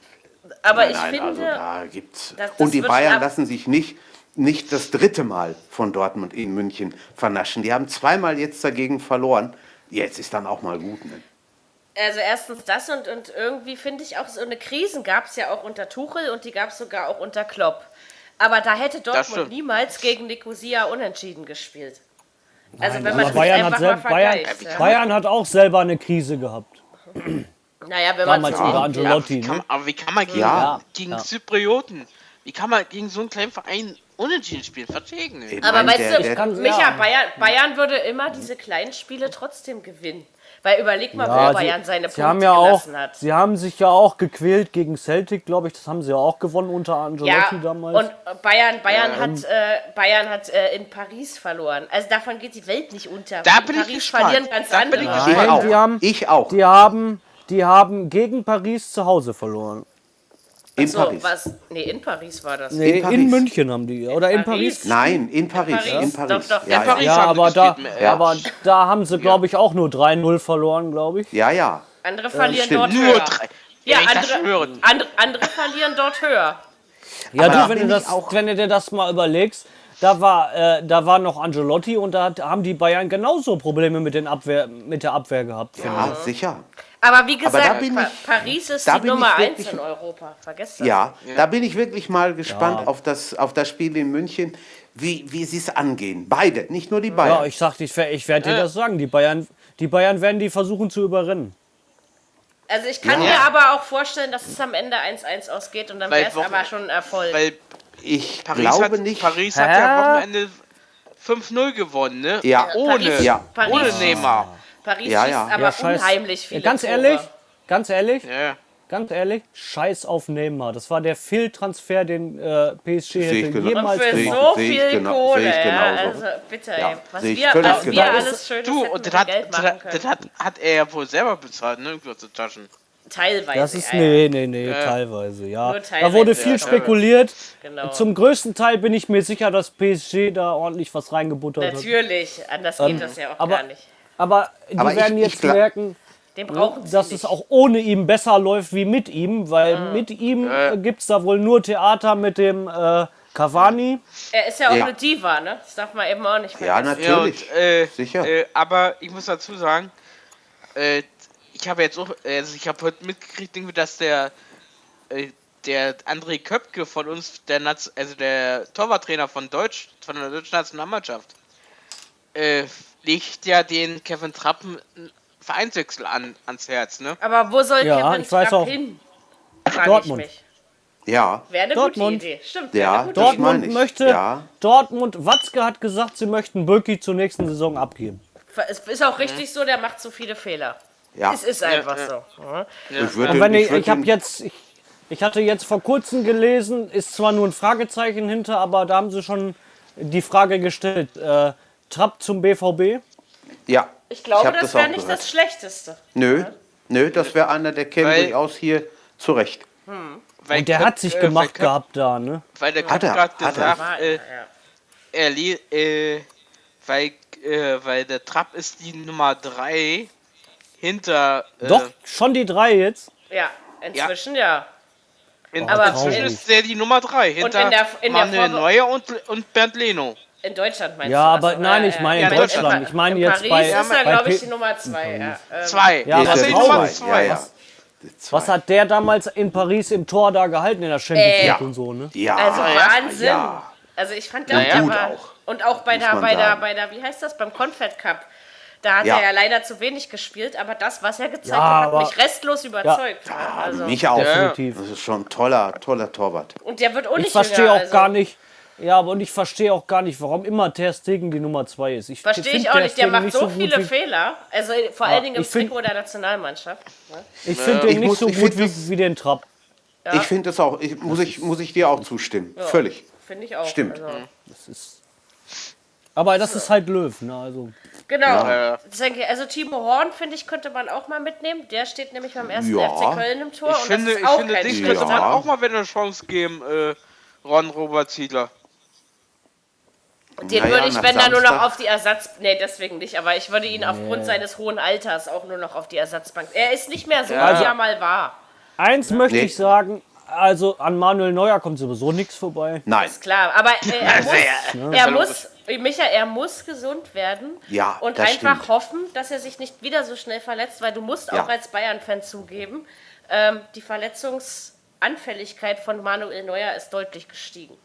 Aber nein, ich nein, finde, also da gibt's das, das und die Bayern lassen sich nicht nicht das dritte Mal von Dortmund in München vernaschen. Die haben zweimal jetzt dagegen verloren. Jetzt ist dann auch mal gut. Ne? Also erstens das und, und irgendwie finde ich auch so eine Krisen gab es ja auch unter Tuchel und die gab es sogar auch unter Klopp. Aber da hätte Dortmund niemals gegen Nicosia unentschieden gespielt. Also Nein, wenn man Bayern hat, selb, Bayern, ja. Bayern hat auch selber eine Krise gehabt. Naja, wenn man Damals unter Angelotti. Ja, ne? aber wie kann man gegen, ja. gegen Zyprioten, wie kann man gegen so einen kleinen Verein unentschieden spielen? Verstehe ich nicht. Aber weißt der, du, der, Micha, Bayern, Bayern würde immer diese kleinen Spiele trotzdem gewinnen. Weil überleg mal, ja, wo Bayern seine sie Punkte haben ja auch, hat. Sie haben sich ja auch gequält gegen Celtic, glaube ich. Das haben sie ja auch gewonnen unter Angelotti ja, damals. Und Bayern, Bayern ähm. hat, äh, Bayern hat äh, in Paris verloren. Also davon geht die Welt nicht unter. Da bin Paris ich verlieren ganz da andere. Ich, Nein, auch. Die haben, ich auch. Die haben, die haben gegen Paris zu Hause verloren. In so, Paris. Was? Nee, in Paris war das. Nee, in, Paris. in München haben die. Oder in, in Paris? Paris? Nein, in Paris. In Paris. In Paris. Doch, doch. Ja, in Paris ja, aber, da, ja. aber da haben sie, glaube ich, auch nur 3-0 verloren, glaube ich. Ja, ja. Andere verlieren dort nur höher. Drei. Ja, andere, andere, andere, verlieren dort höher. Ja, aber du, wenn du, das, auch wenn du dir das mal überlegst, da war, äh, da war noch Angelotti und da hat, haben die Bayern genauso Probleme mit, den Abwehr, mit der Abwehr gehabt. Ja, sicher. Aber wie gesagt, Aber pa ich, Paris ist die Nummer 1 in Europa. Vergesst das. Ja, ja, da bin ich wirklich mal gespannt ja. auf, das, auf das Spiel in München, wie, wie sie es angehen. Beide, nicht nur die Bayern. Ja, ich sagte, ich, ich werde dir das sagen. Die Bayern, die Bayern werden die versuchen zu überrennen. Also ich kann ja. mir aber auch vorstellen, dass es am Ende 1-1 ausgeht und dann wäre es aber schon ein Erfolg. Weil ich Paris glaube hat, nicht. Paris hat ja am Wochenende 5-0 gewonnen, ne? Ja. Ohne, Paris, ja. Paris, ohne Neymar. Paris ja, ja. aber ja, unheimlich viele Ganz ehrlich, ganz ehrlich, ja. ganz ehrlich, scheiß auf Neymar. Das war der Fehltransfer, den äh, PSG hätte genau. jemals Und für gemacht. so viel genau, Kohle, ja, also bitte, ey, was, wir, was wir genau. alles Schönes du, und das hat, Geld machen können. Das hat, hat er ja wohl selber bezahlt, ne, kurze Taschen. Teilweise. Das ist, nee, nee, nee, ja. teilweise, ja. Teilweise, da wurde viel ja, spekuliert. Genau. Zum größten Teil bin ich mir sicher, dass PSG da ordentlich was reingebuttert Natürlich. hat. Natürlich, anders geht ähm, das ja auch aber, gar nicht. Aber die aber werden ich, jetzt ich merken, dass es auch ohne ihn besser läuft wie mit ihm, weil ja. mit ihm äh. gibt es da wohl nur Theater mit dem äh, Cavani. Er ist ja auch ja. eine Diva, ne? Das darf man eben auch nicht vergessen. Ja, natürlich. Ja, und, äh, Sicher. Äh, aber ich muss dazu sagen, äh, ich habe jetzt auch, also ich habe heute mitgekriegt, dass der äh, der André Köpke von uns, der Naz also der Torwarttrainer von Deutsch, von der deutschen Nationalmannschaft, äh, legt ja den Kevin Trapp einen Vereinswechsel an, ans Herz, ne? Aber wo soll ja, Kevin Trapp auch. hin? Dortmund. Ja. Wäre eine Dortmund. gute Idee. Stimmt. Ja, gute Dortmund Idee. möchte. Ja. Dortmund, Watzke hat gesagt, sie möchten Böcki zur nächsten Saison abgeben. Es ist auch richtig so, der macht zu viele Fehler. Ja. Es ist einfach ja, ja. so. Ja. Ich, würde, wenn ich, ich, ich habe jetzt, ich, ich hatte jetzt vor kurzem gelesen, ist zwar nur ein Fragezeichen hinter, aber da haben sie schon die Frage gestellt. Äh, Trapp zum BVB? Ja. Ich glaube, ich das wäre nicht gehört. das Schlechteste. Nö, nö, das wäre einer, der käme durchaus hier zurecht. Hm. Weil Und der hat sich äh, gemacht Köp, gehabt da, ne? Weil der Köp gerade gesagt, äh, er, äh, weil, äh, weil der Trapp ist die Nummer 3 hinter. Äh, Doch, schon die 3 jetzt? Ja, inzwischen ja. ja. In, aber inzwischen ist der die Nummer 3 hinter in der, in Manuel Neuer und, und Bernd Leno. In Deutschland meinst ja, du? Ja, aber nein, ich meine ja, in Deutschland. Ich meine jetzt Paris bei. ist er, glaube ich, die Nummer 2. Ja, ähm. zwei. Ja, aber die Nummer 2. Was, was hat der damals in Paris im Tor da gehalten in der Champions äh, League äh, und so, ne? Ja. Also Wahnsinn. Ja. Also ich fand der, ja, war, auch. und auch bei der, bei der, bei der, wie heißt das, beim Confed Cup. Da hat ja. er ja leider zu wenig gespielt, aber das, was er gezeigt ja, hat, hat mich restlos überzeugt. Ja, also. Mich auch. Definitiv. Das ist schon ein toller, toller Torwart. Und der wird auch nicht Ich verstehe auch also. gar nicht, ja, aber und ich verstehe auch gar nicht, warum immer Ter Stegen die Nummer 2 ist. Ich verstehe ich auch nicht. Der macht so, so viele Fehler. Also vor allen Dingen im Trikot der Nationalmannschaft. Ne? Ich finde den nicht muss, so gut wie, wie den Trapp. Ja. Ich finde das auch. Ich, muss, ich, muss ich dir auch zustimmen. Ja. Völlig. Finde ich auch. Stimmt. Also. Das ist, aber das ist halt Löw. Ne? Also. Genau. Ja. Also Timo Horn, finde ich, könnte man auch mal mitnehmen. Der steht nämlich beim ersten ja. FC Köln im Tor. Ich finde, ich finde dich könnte man auch mal wieder eine Chance geben, äh, Ron Robert Ziedler. Den naja, würde ich, wenn dann nur noch auf die Ersatz. Nee, deswegen nicht, aber ich würde ihn nee. aufgrund seines hohen Alters auch nur noch auf die Ersatzbank. Er ist nicht mehr so, ja. wie er mal war. Eins möchte nee. ich sagen, also an Manuel Neuer kommt sowieso nichts vorbei. Nein. Ist klar, aber äh, er, muss, er muss, Micha, er muss gesund werden ja, und einfach stimmt. hoffen, dass er sich nicht wieder so schnell verletzt, weil du musst ja. auch als Bayern-Fan zugeben, ähm, die Verletzungsanfälligkeit von Manuel Neuer ist deutlich gestiegen.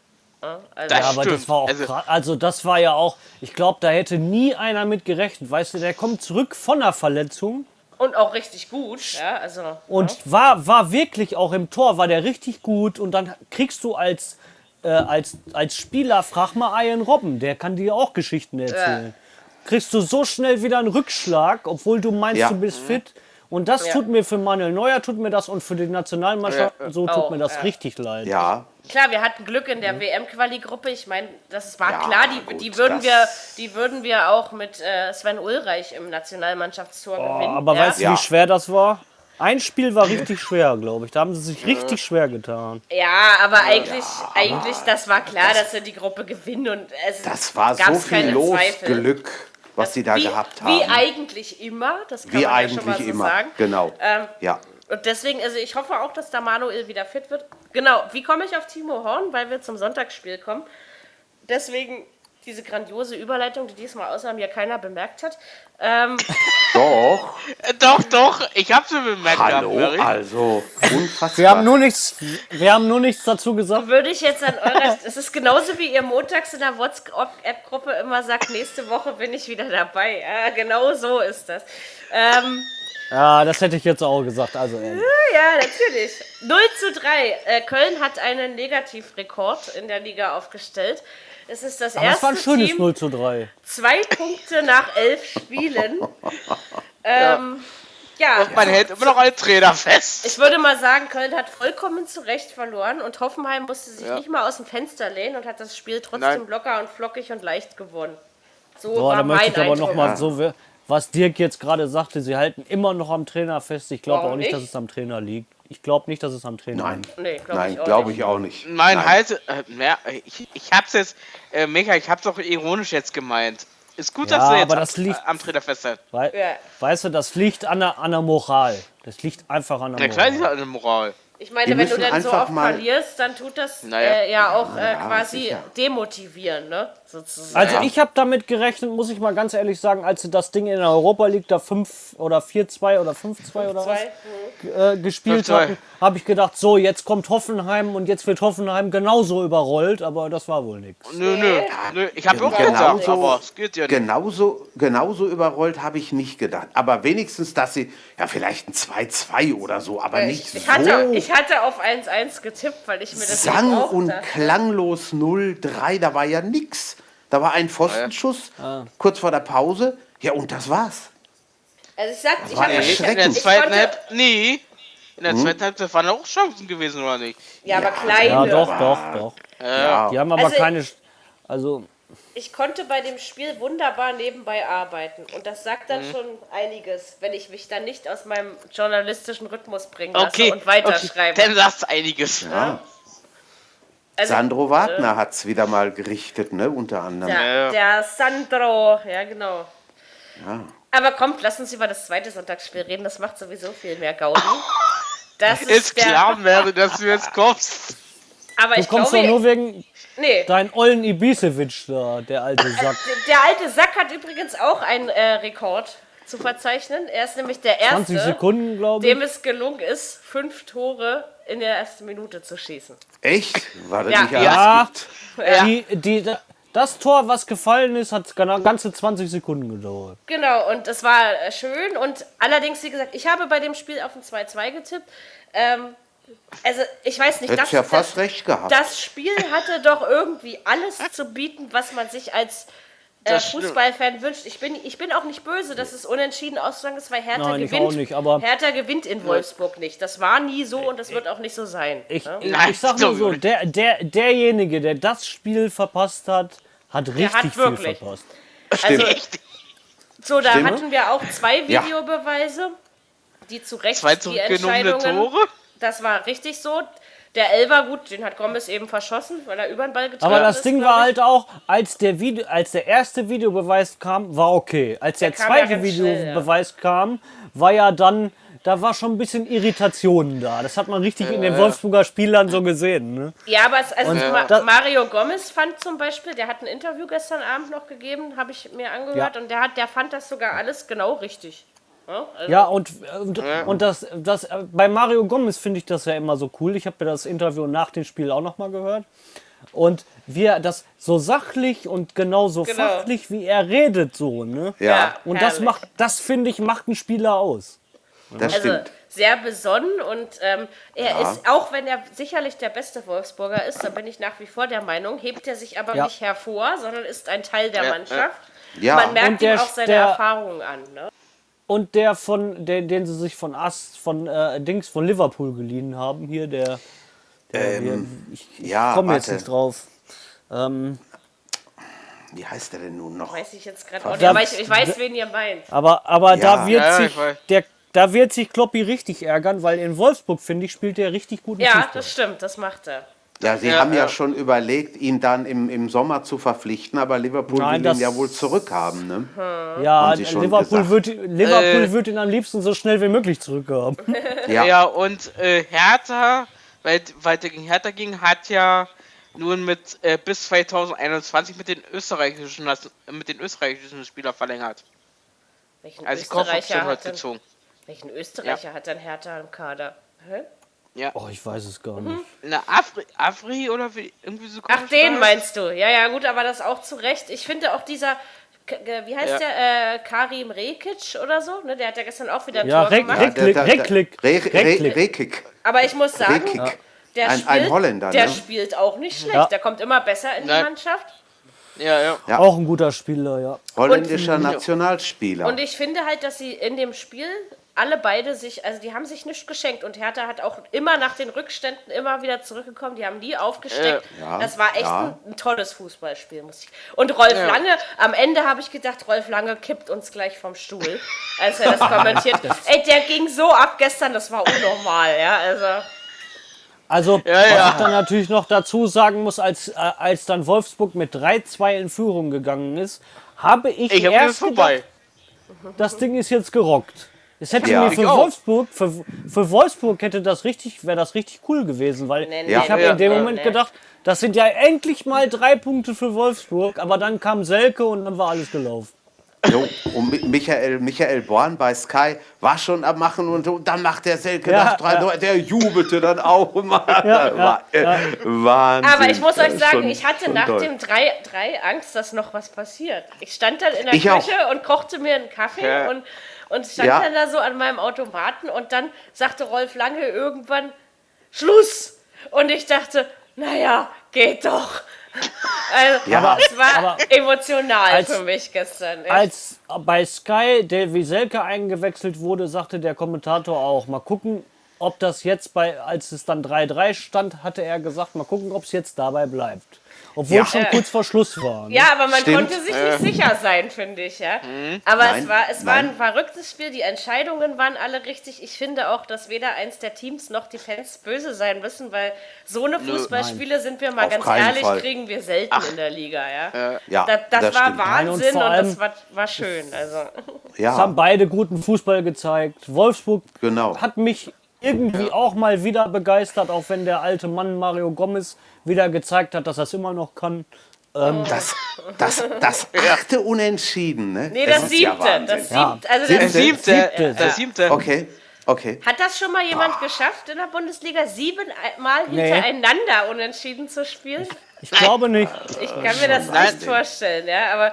Also, ja, aber das war auch also, also das war ja auch, ich glaube, da hätte nie einer mit gerechnet. Weißt du, der kommt zurück von einer Verletzung. Und auch richtig gut, ja, also. Und ja. war, war wirklich auch im Tor, war der richtig gut. Und dann kriegst du als, äh, als, als Spieler, frag mal Ian Robben, der kann dir auch Geschichten erzählen. Ja. Kriegst du so schnell wieder einen Rückschlag, obwohl du meinst, ja. du bist fit. Und das tut mir für Manuel Neuer, tut mir das und für die Nationalmannschaft, so tut oh, mir das richtig leid. Ja, Klar, wir hatten Glück in der mhm. WM-Quali-Gruppe. Ich meine, das war ja, klar, die, gut, die, würden wir, die würden wir auch mit äh, Sven Ulreich im Nationalmannschaftstor oh, gewinnen. Aber ja. weißt du, wie schwer das war? Ein Spiel war richtig schwer, glaube ich. Da haben sie sich richtig schwer getan. Ja, aber eigentlich, ja, eigentlich das war klar, das, dass sie die Gruppe gewinnen. Und es das war so viel Losglück, was das, sie da wie, gehabt haben. Wie eigentlich immer, das kann wie man ja schon mal so immer. sagen. Genau. Ähm, ja. Und deswegen, also ich hoffe auch, dass da Manuel wieder fit wird. Genau, wie komme ich auf Timo Horn? Weil wir zum Sonntagsspiel kommen. Deswegen diese grandiose Überleitung, die diesmal außer mir keiner bemerkt hat. Ähm, doch. doch, doch, ich habe sie bemerkt. Hallo, gehabt, also unfassbar. Wir haben, nur nichts, wir haben nur nichts dazu gesagt. Würde ich jetzt an eurer... Es ist genauso wie ihr montags in der WhatsApp-Gruppe immer sagt, nächste Woche bin ich wieder dabei. Ja, genau so ist das. Ähm, ja, das hätte ich jetzt auch gesagt. Also, äh. Ja, natürlich. 0 zu 3. Äh, Köln hat einen Negativrekord in der Liga aufgestellt. Es ist das Aber erste das war ein schönes Team, 0 zu 3. Zwei Punkte nach elf Spielen. ähm, ja. Und man hält immer noch einen Trainer fest. Ich würde mal sagen, Köln hat vollkommen zu Recht verloren und Hoffenheim musste sich ja. nicht mal aus dem Fenster lehnen und hat das Spiel trotzdem Nein. locker und flockig und leicht gewonnen. So Boah, war da möchte ich aber nochmal so was Dirk jetzt gerade sagte, sie halten immer noch am Trainer fest. Ich glaube auch nicht, dass es am Trainer liegt. Ich glaube nicht, dass es am Trainer Nein. liegt. Nee, glaube ich, glaub ich, auch nicht. Nein, Nein. halt, äh, ja, ich, ich hab's jetzt, äh, Micha, ich hab's auch ironisch jetzt gemeint. Ist gut, ja, dass du jetzt das am, liegt, am Trainer festhältst. Wei ja. Weißt du, das liegt an der, an der Moral. Das liegt einfach an der Moral. Ja, klar, an der Moral. Ich meine, wenn du dann so oft verlierst, dann tut das naja. äh, ja auch äh, quasi demotivieren, ne? Sozusagen. Also ich habe damit gerechnet, muss ich mal ganz ehrlich sagen, als sie das Ding in der Europa League da 5 oder 4-2 oder 5-2 oder was äh, gespielt hatten, habe ich gedacht, so, jetzt kommt Hoffenheim und jetzt wird Hoffenheim genauso überrollt, aber das war wohl nichts. Nö, nö, nö. Ich habe auch genauso, gesagt, aber es geht ja nicht. Genauso, genauso überrollt habe ich nicht gedacht. Aber wenigstens, dass sie, ja vielleicht ein 2-2 oder so, aber ich, nicht ich so. Hatte, ich hatte auf 1-1 getippt, weil ich mir das Sang und klanglos 0-3, da war ja nichts. Da war ein Pfostenschuss ah. kurz vor der Pause. Ja, und das war's. Also ich sag, ich habe in der zweiten Halbzeit nie. In der hm? zweiten Halbzeit waren auch Chancen gewesen, oder nicht? Ja, aber kleine. Ja, doch, doch, doch. Ja. Die haben aber also keine. Also. Ich konnte bei dem Spiel wunderbar nebenbei arbeiten. Und das sagt dann mhm. schon einiges, wenn ich mich dann nicht aus meinem journalistischen Rhythmus bringen lasse okay, und weiterschreibe. Okay, dann sagst einiges. Ja. Also, Sandro Wagner äh, hat es wieder mal gerichtet, ne, unter anderem. Der, der Sandro, ja genau. Ja. Aber kommt, lass uns über das zweite Sonntagsspiel reden, das macht sowieso viel mehr Gaudi. Das ist, ist klar, Mary, dass du jetzt kommst. Aber du kommst glaube, doch nur wegen nee. dein Ollen Ibisevic da, der alte Sack. Der alte Sack hat übrigens auch einen äh, Rekord zu verzeichnen. Er ist nämlich der erste, 20 Sekunden, dem es gelungen ist, fünf Tore in der ersten Minute zu schießen. Echt? War das ja. nicht ja. ja. Die, die, das Tor, was gefallen ist, hat ganze 20 Sekunden gedauert. Genau, und es war äh, schön. Und allerdings, wie gesagt, ich habe bei dem Spiel auf ein 2-2 getippt. Ähm, also, ich weiß nicht, das, ja fast das, recht gehabt. das Spiel hatte doch irgendwie alles zu bieten, was man sich als äh, Fußballfan wünscht. Ich bin, ich bin auch nicht böse, dass es unentschieden ausgegangen ist, weil Hertha Nein, gewinnt. Nicht, aber Hertha gewinnt in Wolfsburg nicht. Das war nie so und das wird auch nicht so sein. Ich, ne? ich, ich sag mal so, der, der, derjenige, der das Spiel verpasst hat, hat richtig hat viel verpasst. Also, so, da Stimme? hatten wir auch zwei Videobeweise, die zu Recht zwei die Entscheidungen. Tore? Das war richtig so. Der Elfer, gut, den hat Gomez eben verschossen, weil er über den Ball getroffen Aber das ist, Ding war halt auch, als der, Video, als der erste Videobeweis kam, war okay. Als der, der zweite ja Videobeweis schnell, ja. kam, war ja dann, da war schon ein bisschen Irritation da. Das hat man richtig äh, in den Wolfsburger Spielern so gesehen. Ne? Ja, aber es, also Ma Mario Gomez fand zum Beispiel, der hat ein Interview gestern Abend noch gegeben, habe ich mir angehört, ja. und der, hat, der fand das sogar alles genau richtig. Ja, also ja und, und, ja. und das, das, bei Mario Gomez finde ich das ja immer so cool. Ich habe mir das Interview nach dem Spiel auch nochmal gehört. Und wie er das so sachlich und genauso genau. fachlich, wie er redet, so, ne? Ja. Und das macht, das finde ich, macht einen Spieler aus. Das also, stimmt. Sehr besonnen und ähm, er ja. ist, auch wenn er sicherlich der beste Wolfsburger ist, da bin ich nach wie vor der Meinung, hebt er sich aber ja. nicht hervor, sondern ist ein Teil der Mannschaft. Ja. Man merkt ihm auch seine der, Erfahrungen an. Ne? Und der von, der, den sie sich von Ast, von äh, Dings von Liverpool geliehen haben, hier, der, der ähm, hier, ich, ich ja, komme jetzt nicht drauf. Ähm, wie heißt der denn nun noch? Weiß ich jetzt gerade auch nicht, aber ich, ich, weiß, wen ihr meint. Aber, aber ja. da wird ja, sich der da wird sich Kloppi richtig ärgern, weil in Wolfsburg, finde ich, spielt er richtig guten ja, Fußball. Ja, das stimmt, das macht er. Ja, sie ja, haben ja, ja, schon überlegt, ihn dann im, im Sommer zu verpflichten, aber Liverpool Nein, will ihn ja wohl zurückhaben. Ne? Ja, Liverpool, wird, Liverpool äh, wird ihn am liebsten so schnell wie möglich zurückhaben. ja. ja, und äh, Hertha, weil weiter gegen Hertha ging, hat ja nun mit äh, bis 2021 mit den österreichischen mit den österreichischen Spielern verlängert. Welchen also Österreicher hat denn, welchen Österreicher ja. hat dann Hertha im Kader? Hä? Ja. Oh, ich weiß es gar nicht. Na, Afri, Afri oder wie, irgendwie so Ach, den meinst du. Ja, ja, gut, aber das auch zu Recht. Ich finde auch dieser, wie heißt ja. der, äh, Karim Rekic oder so, ne? Der hat ja gestern auch wieder ein ja, Tor Re gemacht. Reklik, Reklik. Reklik. Reklik. Aber ich muss sagen, der, ein, spielt, ein Holländer, der ne? spielt auch nicht schlecht. Ja. Der kommt immer besser in Nein. die Mannschaft. Ja, ja, ja. Auch ein guter Spieler, ja. Holländischer und, Nationalspieler. Und ich finde halt, dass sie in dem Spiel alle beide sich, also die haben sich nichts geschenkt und Hertha hat auch immer nach den Rückständen immer wieder zurückgekommen, die haben nie aufgesteckt. Äh, ja, das war echt ja. ein, ein, tolles Fußballspiel, muss ich. Und Rolf ja. Lange, am Ende habe ich gedacht, Rolf Lange kippt uns gleich vom Stuhl, als er das kommentiert. Ey, der ging so ab gestern, das war unnormal, ja, also. Also, ja, was ja. ich dann natürlich noch dazu sagen muss, als, äh, als dann Wolfsburg mit 3-2 in Führung gegangen ist, habe ich, ich hab erst gedacht, das Ding ist jetzt gerockt. Es hätte ja. mir für Wolfsburg, für, für Wolfsburg hätte das richtig, wäre das richtig cool gewesen, weil nee, nee, ich habe in dem Moment gedacht, das sind ja endlich mal drei Punkte für Wolfsburg, aber dann kam Selke und dann war alles gelaufen. Jo, und Michael, Michael Born bei Sky war schon am Machen und dann macht der Selke ja, das 3 ja. der jubelte dann auch immer. Ja, war, ja. Wahnsinn. Aber ich muss euch sagen, ich hatte nach toll. dem 3, 3 Angst, dass noch was passiert. Ich stand dann in der ich Küche auch. und kochte mir einen Kaffee und und stand ja. dann da so an meinem Automaten und dann sagte Rolf Lange irgendwann Schluss. Und ich dachte, naja, geht doch. Also, ja, aber, es war aber emotional als, für mich gestern. Echt. Als bei Sky der Wieselke eingewechselt wurde, sagte der Kommentator auch, mal gucken, ob das jetzt bei, als es dann 3-3 stand, hatte er gesagt, mal gucken, ob es jetzt dabei bleibt. Obwohl ja. schon kurz vor Schluss war. Ne? Ja, aber man Stimmt. konnte sich nicht sicher sein, finde ich. Ja? Mhm. Aber nein, es, war, es war ein verrücktes Spiel. Die Entscheidungen waren alle richtig. Ich finde auch, dass weder eins der Teams noch die Fans böse sein müssen, weil so eine Fußballspiele, sind wir mal Auf ganz ehrlich, Fall. kriegen wir selten Ach. in der Liga. Ja, ja das, das, das war stimmt. Wahnsinn nein, und, und das war, war schön. Also. Ja. Es haben beide guten Fußball gezeigt. Wolfsburg genau. hat mich irgendwie ja. auch mal wieder begeistert, auch wenn der alte Mann Mario Gomez wieder gezeigt hat, dass er es immer noch kann. Ähm, das, das, das achte Unentschieden, ne? Nee, das, das siebte. Ja das siebte. Also das siebte. siebte. Das siebte. Okay. Okay. Hat das schon mal jemand Boah. geschafft in der Bundesliga, siebenmal hintereinander nee. unentschieden zu spielen? Ich, ich glaube nicht. Ich kann mir das nicht vorstellen, ja, aber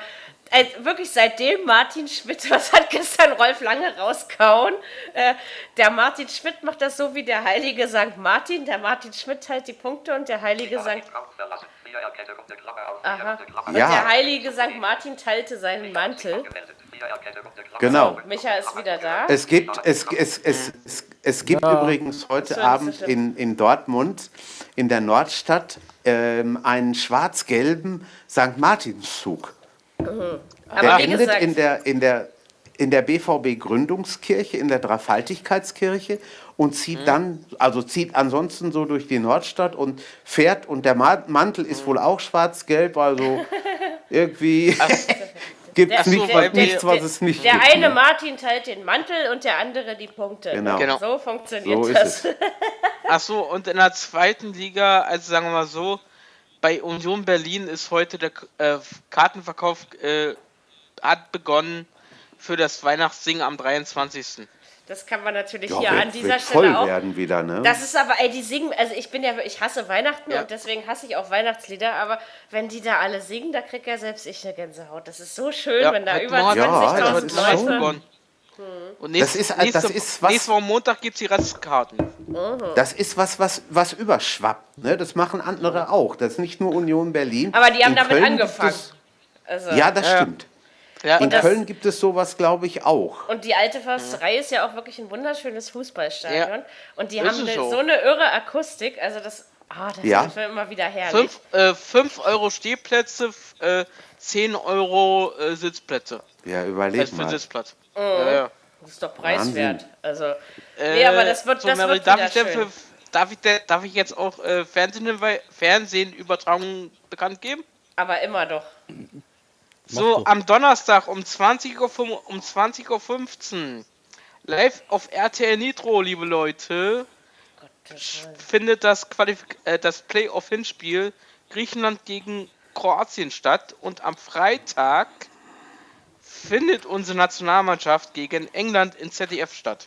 äh, wirklich seitdem Martin Schmidt, was hat gestern Rolf Lange rauskauen? Äh, der Martin Schmidt macht das so wie der heilige St. Martin. Der Martin Schmidt teilt die Punkte und der heilige St. Aha. Und ja. der heilige St. Martin teilte seinen Mantel. Genau. Micha ist wieder da. Es gibt, es, es, es, es, es gibt ja. übrigens heute so, Abend in, in Dortmund, in der Nordstadt, ähm, einen schwarz-gelben St. Martinszug. Mhm. Der endet gesagt, in der, in der in der BVB Gründungskirche, in der Dreifaltigkeitskirche und zieht mhm. dann, also zieht ansonsten so durch die Nordstadt und fährt und der Mantel ist wohl auch schwarz-gelb, also irgendwie gibt es nicht, der, nichts, was es nicht der gibt. Der eine ne? Martin teilt den Mantel und der andere die Punkte. Genau. genau. So funktioniert so das. Achso, und in der zweiten Liga, also sagen wir mal so, bei Union Berlin ist heute der äh, Kartenverkauf äh, hat begonnen für das Weihnachtssingen am 23. Das kann man natürlich ja, hier wird, an dieser Stelle auch. werden wieder, ne? Das ist aber, ey, die singen, also ich bin ja, ich hasse Weihnachten ja. und deswegen hasse ich auch Weihnachtslieder, aber wenn die da alle singen, da kriegt ja selbst ich eine Gänsehaut. Das ist so schön, ja, wenn da über 20.000 ja, Leute. Hm. Und nächst, das ist, nächste, das ist was, nächste Woche Montag gibt es die Restkarten. Mhm. Das ist was, was, was überschwappt. Ne? Das machen andere auch. Das ist nicht nur Union Berlin. Aber die haben In damit Köln angefangen. Es, also, ja, das ja. stimmt. Ja. In das, Köln gibt es sowas, glaube ich, auch. Und die alte Försterei ist ja auch wirklich ein wunderschönes Fußballstadion. Ja. Und die ist haben eine, so. so. eine irre Akustik. Also das, oh, das ja. ist immer wieder herrlich. 5 äh, Euro Stehplätze, äh, 10 Euro äh, Sitzplätze. Ja, überleg also mal. Für Sitzplatz. Mhm. Ja, ja. Das ist doch preiswert. Wahnsinn. Also, äh, nee, aber das wird, so, das Mary, wird darf, ich für, darf, ich darf ich jetzt auch äh, Fernsehübertragungen bekannt geben? Aber immer doch. So, am Donnerstag um 20.15 Uhr, um 20 Uhr live auf RTL Nitro, liebe Leute, findet das, Qualifik äh, das Playoff-Hinspiel Griechenland gegen Kroatien statt und am Freitag findet unsere Nationalmannschaft gegen England in ZDF statt.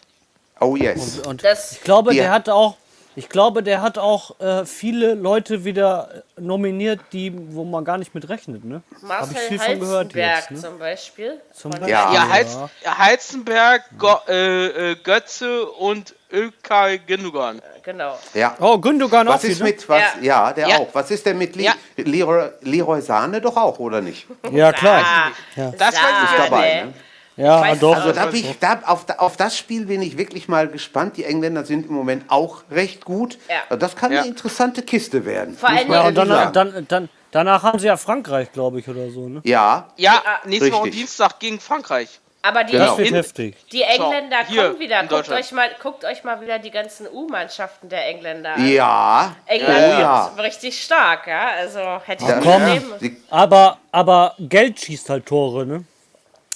Oh yes. Und, und ich glaube, der hat auch ich glaube, der hat auch äh, viele Leute wieder nominiert, die, wo man gar nicht mit rechnet. Ne? Marcel ich viel von gehört jetzt, ne? zum Beispiel. Zum Beispiel. Ja, ja, Heiz, Heizenberg, Go, äh, äh, Götze und Ökay Gündogan. Genau. Ja. Oh, Gündogan was auch ist mit, was, ja. ja der ja. auch. Was ist denn mit Li ja. Leroy, Leroy Sahne doch auch, oder nicht? Ja, klar. Ja. Das war ist dabei, ne? Ja, doch. Also da ich, da, auf, auf, das Spiel bin ich wirklich mal gespannt. Die Engländer sind im Moment auch recht gut. Ja. Das kann ja. eine interessante Kiste werden. Vor allem ja, und danach, dann, dann, danach haben sie ja Frankreich, glaube ich, oder so. Ne? Ja. Ja, nächste Woche Dienstag gegen Frankreich. Aber die, genau. in, die Engländer so, kommen wieder. Guckt euch, mal, guckt euch mal wieder die ganzen U-Mannschaften der Engländer an. Ja. England oh, ja. ist richtig stark, ja. Also hätte ich ja, komm, aber, aber Geld schießt halt Tore, ne?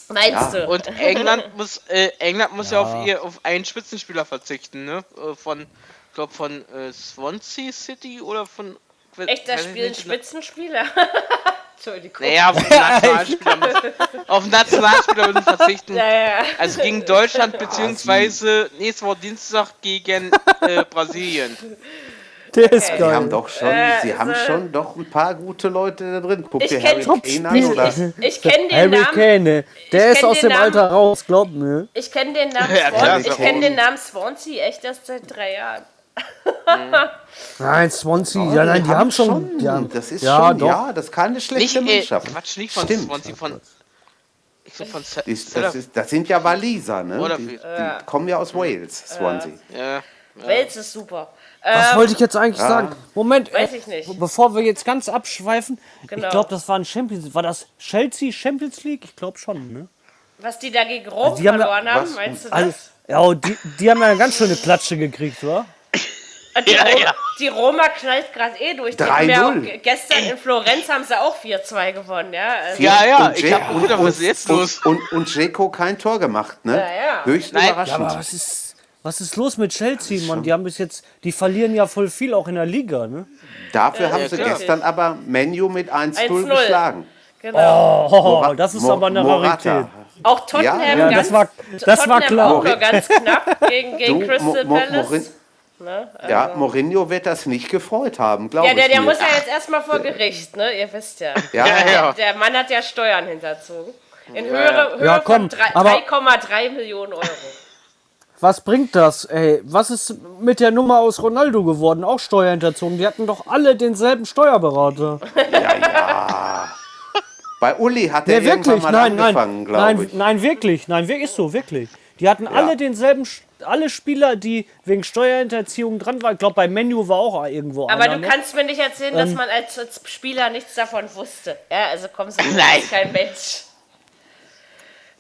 Meinst ja. du? Und England muss, äh, England muss ja, ja auf, ihr, auf einen Spitzenspieler verzichten, ne? Äh, von, ich glaube, von äh, Swansea City oder von. Echt, da spielen Spitzenspieler? Entschuldigung. Naja, auf den Nationalspieler, muss, auf Nationalspieler müssen verzichten. Ja, ja. Also gegen Deutschland, beziehungsweise nächste Woche Dienstag gegen äh, Brasilien. Der ist geil. Sie haben doch schon, äh, sie haben schon doch ein paar gute Leute da drin. Guck dir Harry Kane an, oder? Ich, ich kenne den Harry Kane, der ist aus dem Namen, Alter raus, glaub mir. Ich kenne den Namen ja, ich kenne den Namen Swansea echt erst seit drei Jahren. nein, Swansea, oh, ja, nein, die, die haben schon. schon die haben, das ist ja, schon, doch. ja, das ist keine schlechte nicht, Mannschaft. Äh, Quatsch, nicht von Stimmt. Swansea, von. Ich von das, das, ist, das sind ja Waliser, ne? Die, die, kommen ja aus Wales, Swansea. Ja. ja. Wales ist super. Was ähm, wollte ich jetzt eigentlich ja. sagen? Moment, weiß ich nicht. Bevor wir jetzt ganz abschweifen, genau. ich glaube, das war ein Champions War das Chelsea Champions League? Ich glaube schon, ne? Was die da gegen Rom also verloren haben, haben meinst du das? Also, ja, die, die haben ja eine ganz schöne Klatsche gekriegt, oder? Die, ja, ja. die Roma knallt gerade eh durch. 3-0. Gestern in Florenz haben sie auch 4-2 gewonnen, ja. Also ja, ja, ich hab gedacht, was ist jetzt los? Und, und, und Jeko kein Tor gemacht, ne? Ja, ja. Höchst Nein. überraschend. Ja, aber was ist Was ist los mit Chelsea, Mann? Die haben bis jetzt, die verlieren ja voll viel auch in der Liga, ne? Dafür haben sie gestern aber Menu mit 1-0 geschlagen. Genau. Oh, das ist aber eine Morata. Rarität. Auch Tottenham, ja, ja, das war, das Tottenham war klar. Auch nur ganz knapp gegen, gegen du, Crystal Mo Mo Palace. Ne? Also ja, Mourinho wird das nicht gefreut haben, glaube ich. Ja, der, der muss ja jetzt erstmal vor Gericht, ne? Ihr wisst ja. ja, ja. Der, der, Mann hat ja Steuern hinterzogen. In Höhe, Höhe ja, komm, von 3,3 Millionen Euro. Was bringt das, ey? Was ist mit der Nummer aus Ronaldo geworden? Auch Steuerhinterzogen. Die hatten doch alle denselben Steuerberater. Ja, ja. Bei Uli hat er nee, wirklich? mal nein, angefangen, glaube ich. Nein, wirklich. Nein, ist so, wirklich. Die hatten ja. alle denselben, alle Spieler, die wegen Steuerhinterziehung dran waren. Ich glaube, bei Menu war auch irgendwo Aber einer, du ne? kannst mir nicht erzählen, ähm, dass man als, als, Spieler nichts davon wusste. Ja, also kommst du Nein. kein Mensch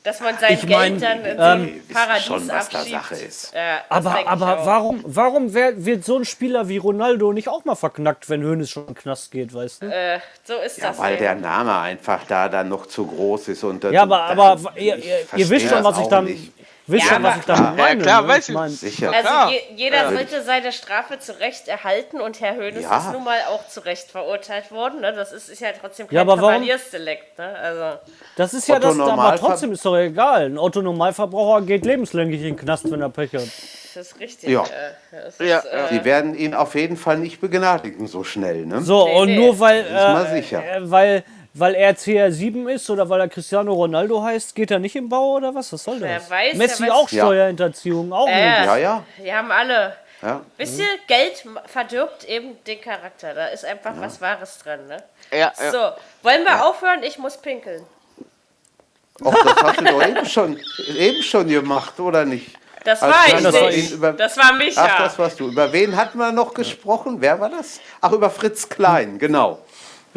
dass man sein ich Geld dann in so ein ähm, Paradies schon, was abschiebt. Da Sache ist. Ja, aber aber warum, warum wird so ein Spieler wie Ronaldo nicht auch mal verknackt, wenn Hönes schon in den Knast geht, weißt du? Äh, so ist ja, das. Weil eben. der Name einfach da dann noch zu groß ist. Und ja, aber, aber ihr, ihr, ihr wisst schon, was ich dann... Nicht. Wisst ja, ihr, was ich da meine? Ja, klar, ne? weiß ich. Mein, Sicher. Also klar. Je, jeder ja. sollte seine Strafe zu Recht erhalten und Herr Höhnes ja. ist nun mal auch zu Recht verurteilt worden. Ne? Das ist, ist ja trotzdem kein ja, Kavaliersdelikt. Ne? Also. Das ist ja das, aber trotzdem ist doch egal. Ein Otto-Normalverbraucher geht lebenslänglich in den Knast, wenn er Pech hat. Das ist richtig. Ja. Äh, ist, ja. Äh, Sie werden ihn auf jeden Fall nicht begnadigen so schnell. Ne? So, nee, und nee. nur weil, äh, sicher. Äh, weil weil er CR7 ist oder weil er Cristiano Ronaldo heißt, geht er nicht im Bau oder was? Was soll das? Wer weiß, Messi auch Steuerhinterziehung, auch äh, nicht. Ja, ja. Die haben alle. Ja. Wisst ihr, Geld verdirbt eben den Charakter. Da ist einfach ja. was Wahres dran. Ne? Ja, ja. So, wollen wir aufhören? Ich muss pinkeln. Och, das hast du doch eben schon, eben schon gemacht, oder nicht? Das war ich nicht. Über, das war Micha. Ach, das warst du. Über wen hatten wir noch gesprochen? Wer war das? Ach, über Fritz Klein, genau.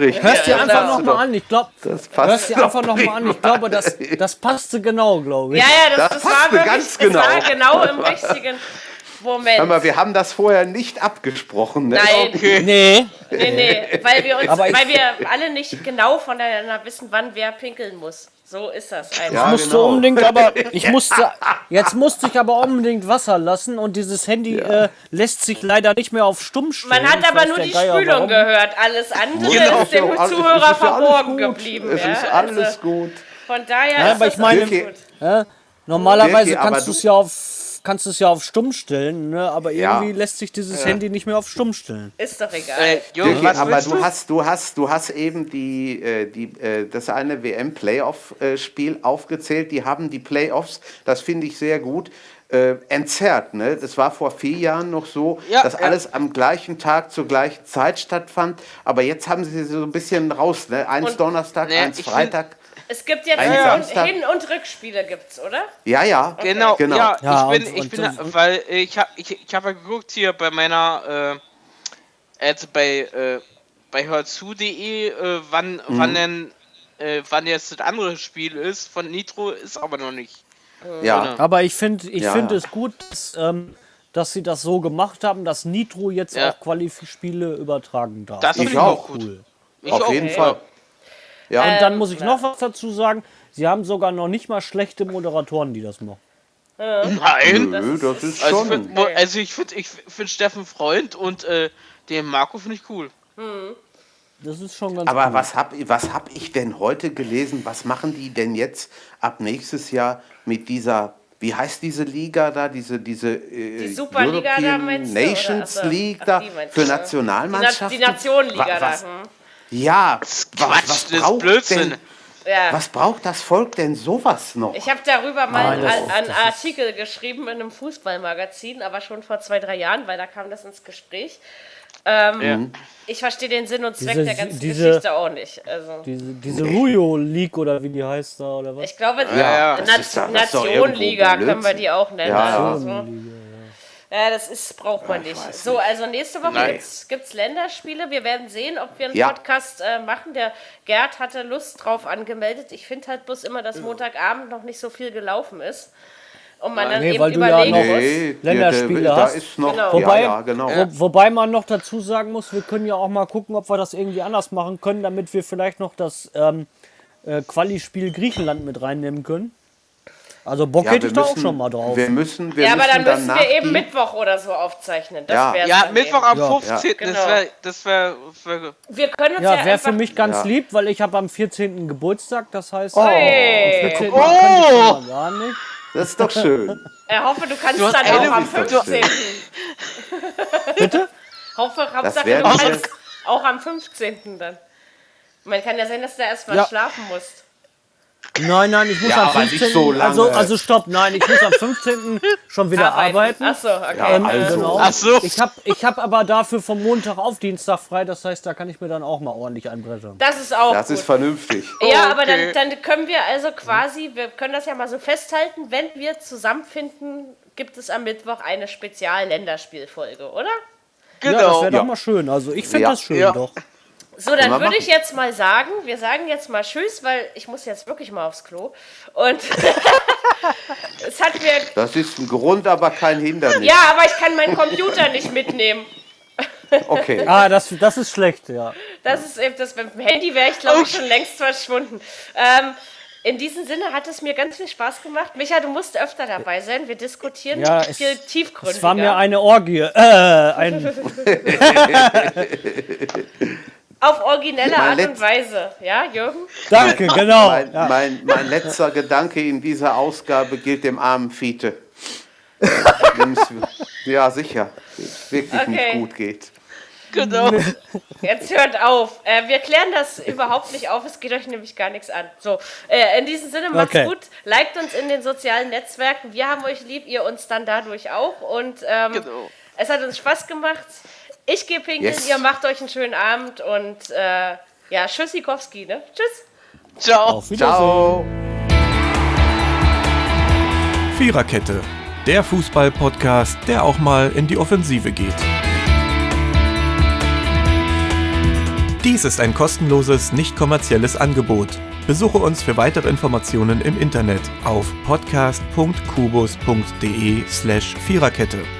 Richtig. Hörst dir einfach nochmal an. Ich glaube, hörst dir einfach nochmal an. Ich glaube, das, das passte genau, glaube ich. Ja, ja, das, das, das war wirklich, ganz genau. war genau im richtigen Moment. Hör mal, wir haben das vorher nicht abgesprochen. Ne? Nein. Okay. Nee. Nee, nee, weil wir, uns, weil wir alle nicht genau voneinander wissen, wann wer pinkeln muss. So ist das einfach. Ja, ich musste genau. unbedingt aber, ich musste, jetzt musste ich aber unbedingt Wasser lassen und dieses Handy ja. äh, lässt sich leider nicht mehr auf stumm stellen. Man hat aber nur die Geier, Spülung warum? gehört. Alles andere genau, ist dem alles, Zuhörer verborgen geblieben. Es ist alles also, gut. Von daher ja, ist aber das ich meine, ja, normalerweise kannst du es ja auf kannst du es ja auf stumm stellen, ne? aber irgendwie ja. lässt sich dieses ja. Handy nicht mehr auf stumm stellen. Ist doch egal. Äh, Junge, aber du, du hast, du hast, du hast eben die, äh, die, äh, das eine WM-Playoff-Spiel aufgezählt. Die haben die Playoffs, das finde ich sehr gut. Äh, entzerrt. Ne? Das war vor vier Jahren noch so, ja, dass ja. alles am gleichen Tag zur gleichen Zeit stattfand. Aber jetzt haben sie so ein bisschen raus. Ne? Eins Und, Donnerstag, ne, eins Freitag. Es gibt jetzt Hin- und Rückspiele, gibt's, oder? Ja, ja. Okay. Genau, genau. Ja, ja, ich bin, ich bin, und, weil ich habe ich, ich hab ja geguckt hier bei meiner, äh, also bei, äh, bei hörzu.de, äh, wann, mhm. wann denn, äh, wann jetzt das andere Spiel ist. Von Nitro ist aber noch nicht. Ja. Genau. Aber ich finde ich ja. find es gut, dass, ähm, dass sie das so gemacht haben, dass Nitro jetzt ja. auch Qualifispiele übertragen darf. Das, finde ich auch cool. Gut. Ich Auf jeden Fall. Ja. Und dann muss ich noch was dazu sagen. Sie haben sogar noch nicht mal schlechte Moderatoren, die das machen. Nein, Nö, das ist also schon. Ich find, also ich finde ich find Steffen Freund und äh, den Marco finde ich cool. Mhm. Das ist schon ganz Aber cool. was habe was hab ich denn heute gelesen? Was machen die denn jetzt ab nächstes Jahr mit dieser, wie heißt diese Liga da, diese, diese äh, die Superliga European da Nations du, League da für Nationalmannschaften? Die, Na die Nationenliga da. Hm. Ja, Quatsch, was, was braucht Blödsinn. Denn, ja. Was braucht das Volk denn sowas noch? Ich habe darüber mal Nein, einen, einen Artikel geschrieben in einem Fußballmagazin, aber schon vor zwei, drei Jahren, weil da kam das ins Gespräch. Ähm, ja. Ich verstehe den Sinn und Zweck diese, der ganzen diese, Geschichte auch nicht. Also. Diese, diese Rujo League oder wie die heißt da oder was? Ich glaube, ja, ja. Nationenliga können wir die auch nennen. Ja, also. Ja, das ist, braucht man nicht. So, also nächste Woche gibt es Länderspiele. Wir werden sehen, ob wir einen ja. Podcast äh, machen. Der Gerd hatte Lust drauf angemeldet. Ich finde halt bloß immer, dass Montagabend noch nicht so viel gelaufen ist. Und man dann nee, eben weil überlegen du ja noch nee, Länderspiele der, der, hast. Noch, genau. wobei, ja, ja, genau. Wo, wobei man noch dazu sagen muss, wir können ja auch mal gucken, ob wir das irgendwie anders machen können, damit wir vielleicht noch das ähm, äh, Quali-Spiel Griechenland mit reinnehmen können. Also Bock ja, hätte ich da auch schon mal drauf. Wir müssen, wir ja, aber dann müssen wir eben Mittwoch oder so aufzeichnen. Das ja, ja Mittwoch am 15. Ja. Das wäre. Das wär, wär, wir können uns ja, ja wäre für mich ganz lieb, weil ich habe am 14. Geburtstag. Das heißt, oh. am 14. Oh. gar nicht. Das ist doch schön. Ich hoffe, du kannst du dann auch am 15. Bitte? Hoffe, Hauptsache, du kannst auch am 15. dann. Man kann ja sein, dass du erstmal ja. schlafen musst. Nein, nein, ich muss ja, am 15. So also, also stopp, nein, ich muss am 15. schon wieder arbeiten. Achso, okay. Ja, ähm, also. genau. Ach so. Ich habe ich hab aber dafür vom Montag auf Dienstag frei, das heißt, da kann ich mir dann auch mal ordentlich einbrettern. Das ist auch Das gut. ist vernünftig. Ja, okay. aber dann, dann können wir also quasi, wir können das ja mal so festhalten, wenn wir zusammenfinden, gibt es am Mittwoch eine Spezial-Länderspielfolge, oder? Genau. Ja, das wäre doch mal schön. Also ich finde ja. das schön, doch. So, dann würde ich jetzt mal sagen, wir sagen jetzt mal Tschüss, weil ich muss jetzt wirklich mal aufs Klo. Und es hat mir. Das ist ein Grund, aber kein Hindernis. Ja, aber ich kann meinen Computer nicht mitnehmen. Okay. ah, das, das ist schlecht, ja. Das ist eben das. Mit dem Handy wäre ich, glaube ich, schon längst verschwunden. Ähm, in diesem Sinne hat es mir ganz viel Spaß gemacht. Micha, du musst öfter dabei sein. Wir diskutieren ja, viel es, tiefgründiger. Es war mir eine Orgie. Äh, ein Auf originelle mein Art und Weise. Ja, Jürgen? Danke, genau. Mein, ja. mein, mein letzter Gedanke in dieser Ausgabe gilt dem armen Fiete. ja, sicher. Wirklich okay. nicht gut geht. Genau. Jetzt hört auf. Äh, wir klären das überhaupt nicht auf. Es geht euch nämlich gar nichts an. So, äh, in diesem Sinne, macht's okay. gut. Liked uns in den sozialen Netzwerken. Wir haben euch lieb, ihr uns dann dadurch auch. Und ähm, genau. es hat uns Spaß gemacht. Ich gehe pinkeln, yes. ihr macht euch einen schönen Abend und äh, ja, Tschüssikowski, ne? Tschüss. Ciao. Ciao. Viererkette, der Fußball-Podcast, der auch mal in die Offensive geht. Dies ist ein kostenloses, nicht kommerzielles Angebot. Besuche uns für weitere Informationen im Internet auf podcast.kubus.de/slash Viererkette.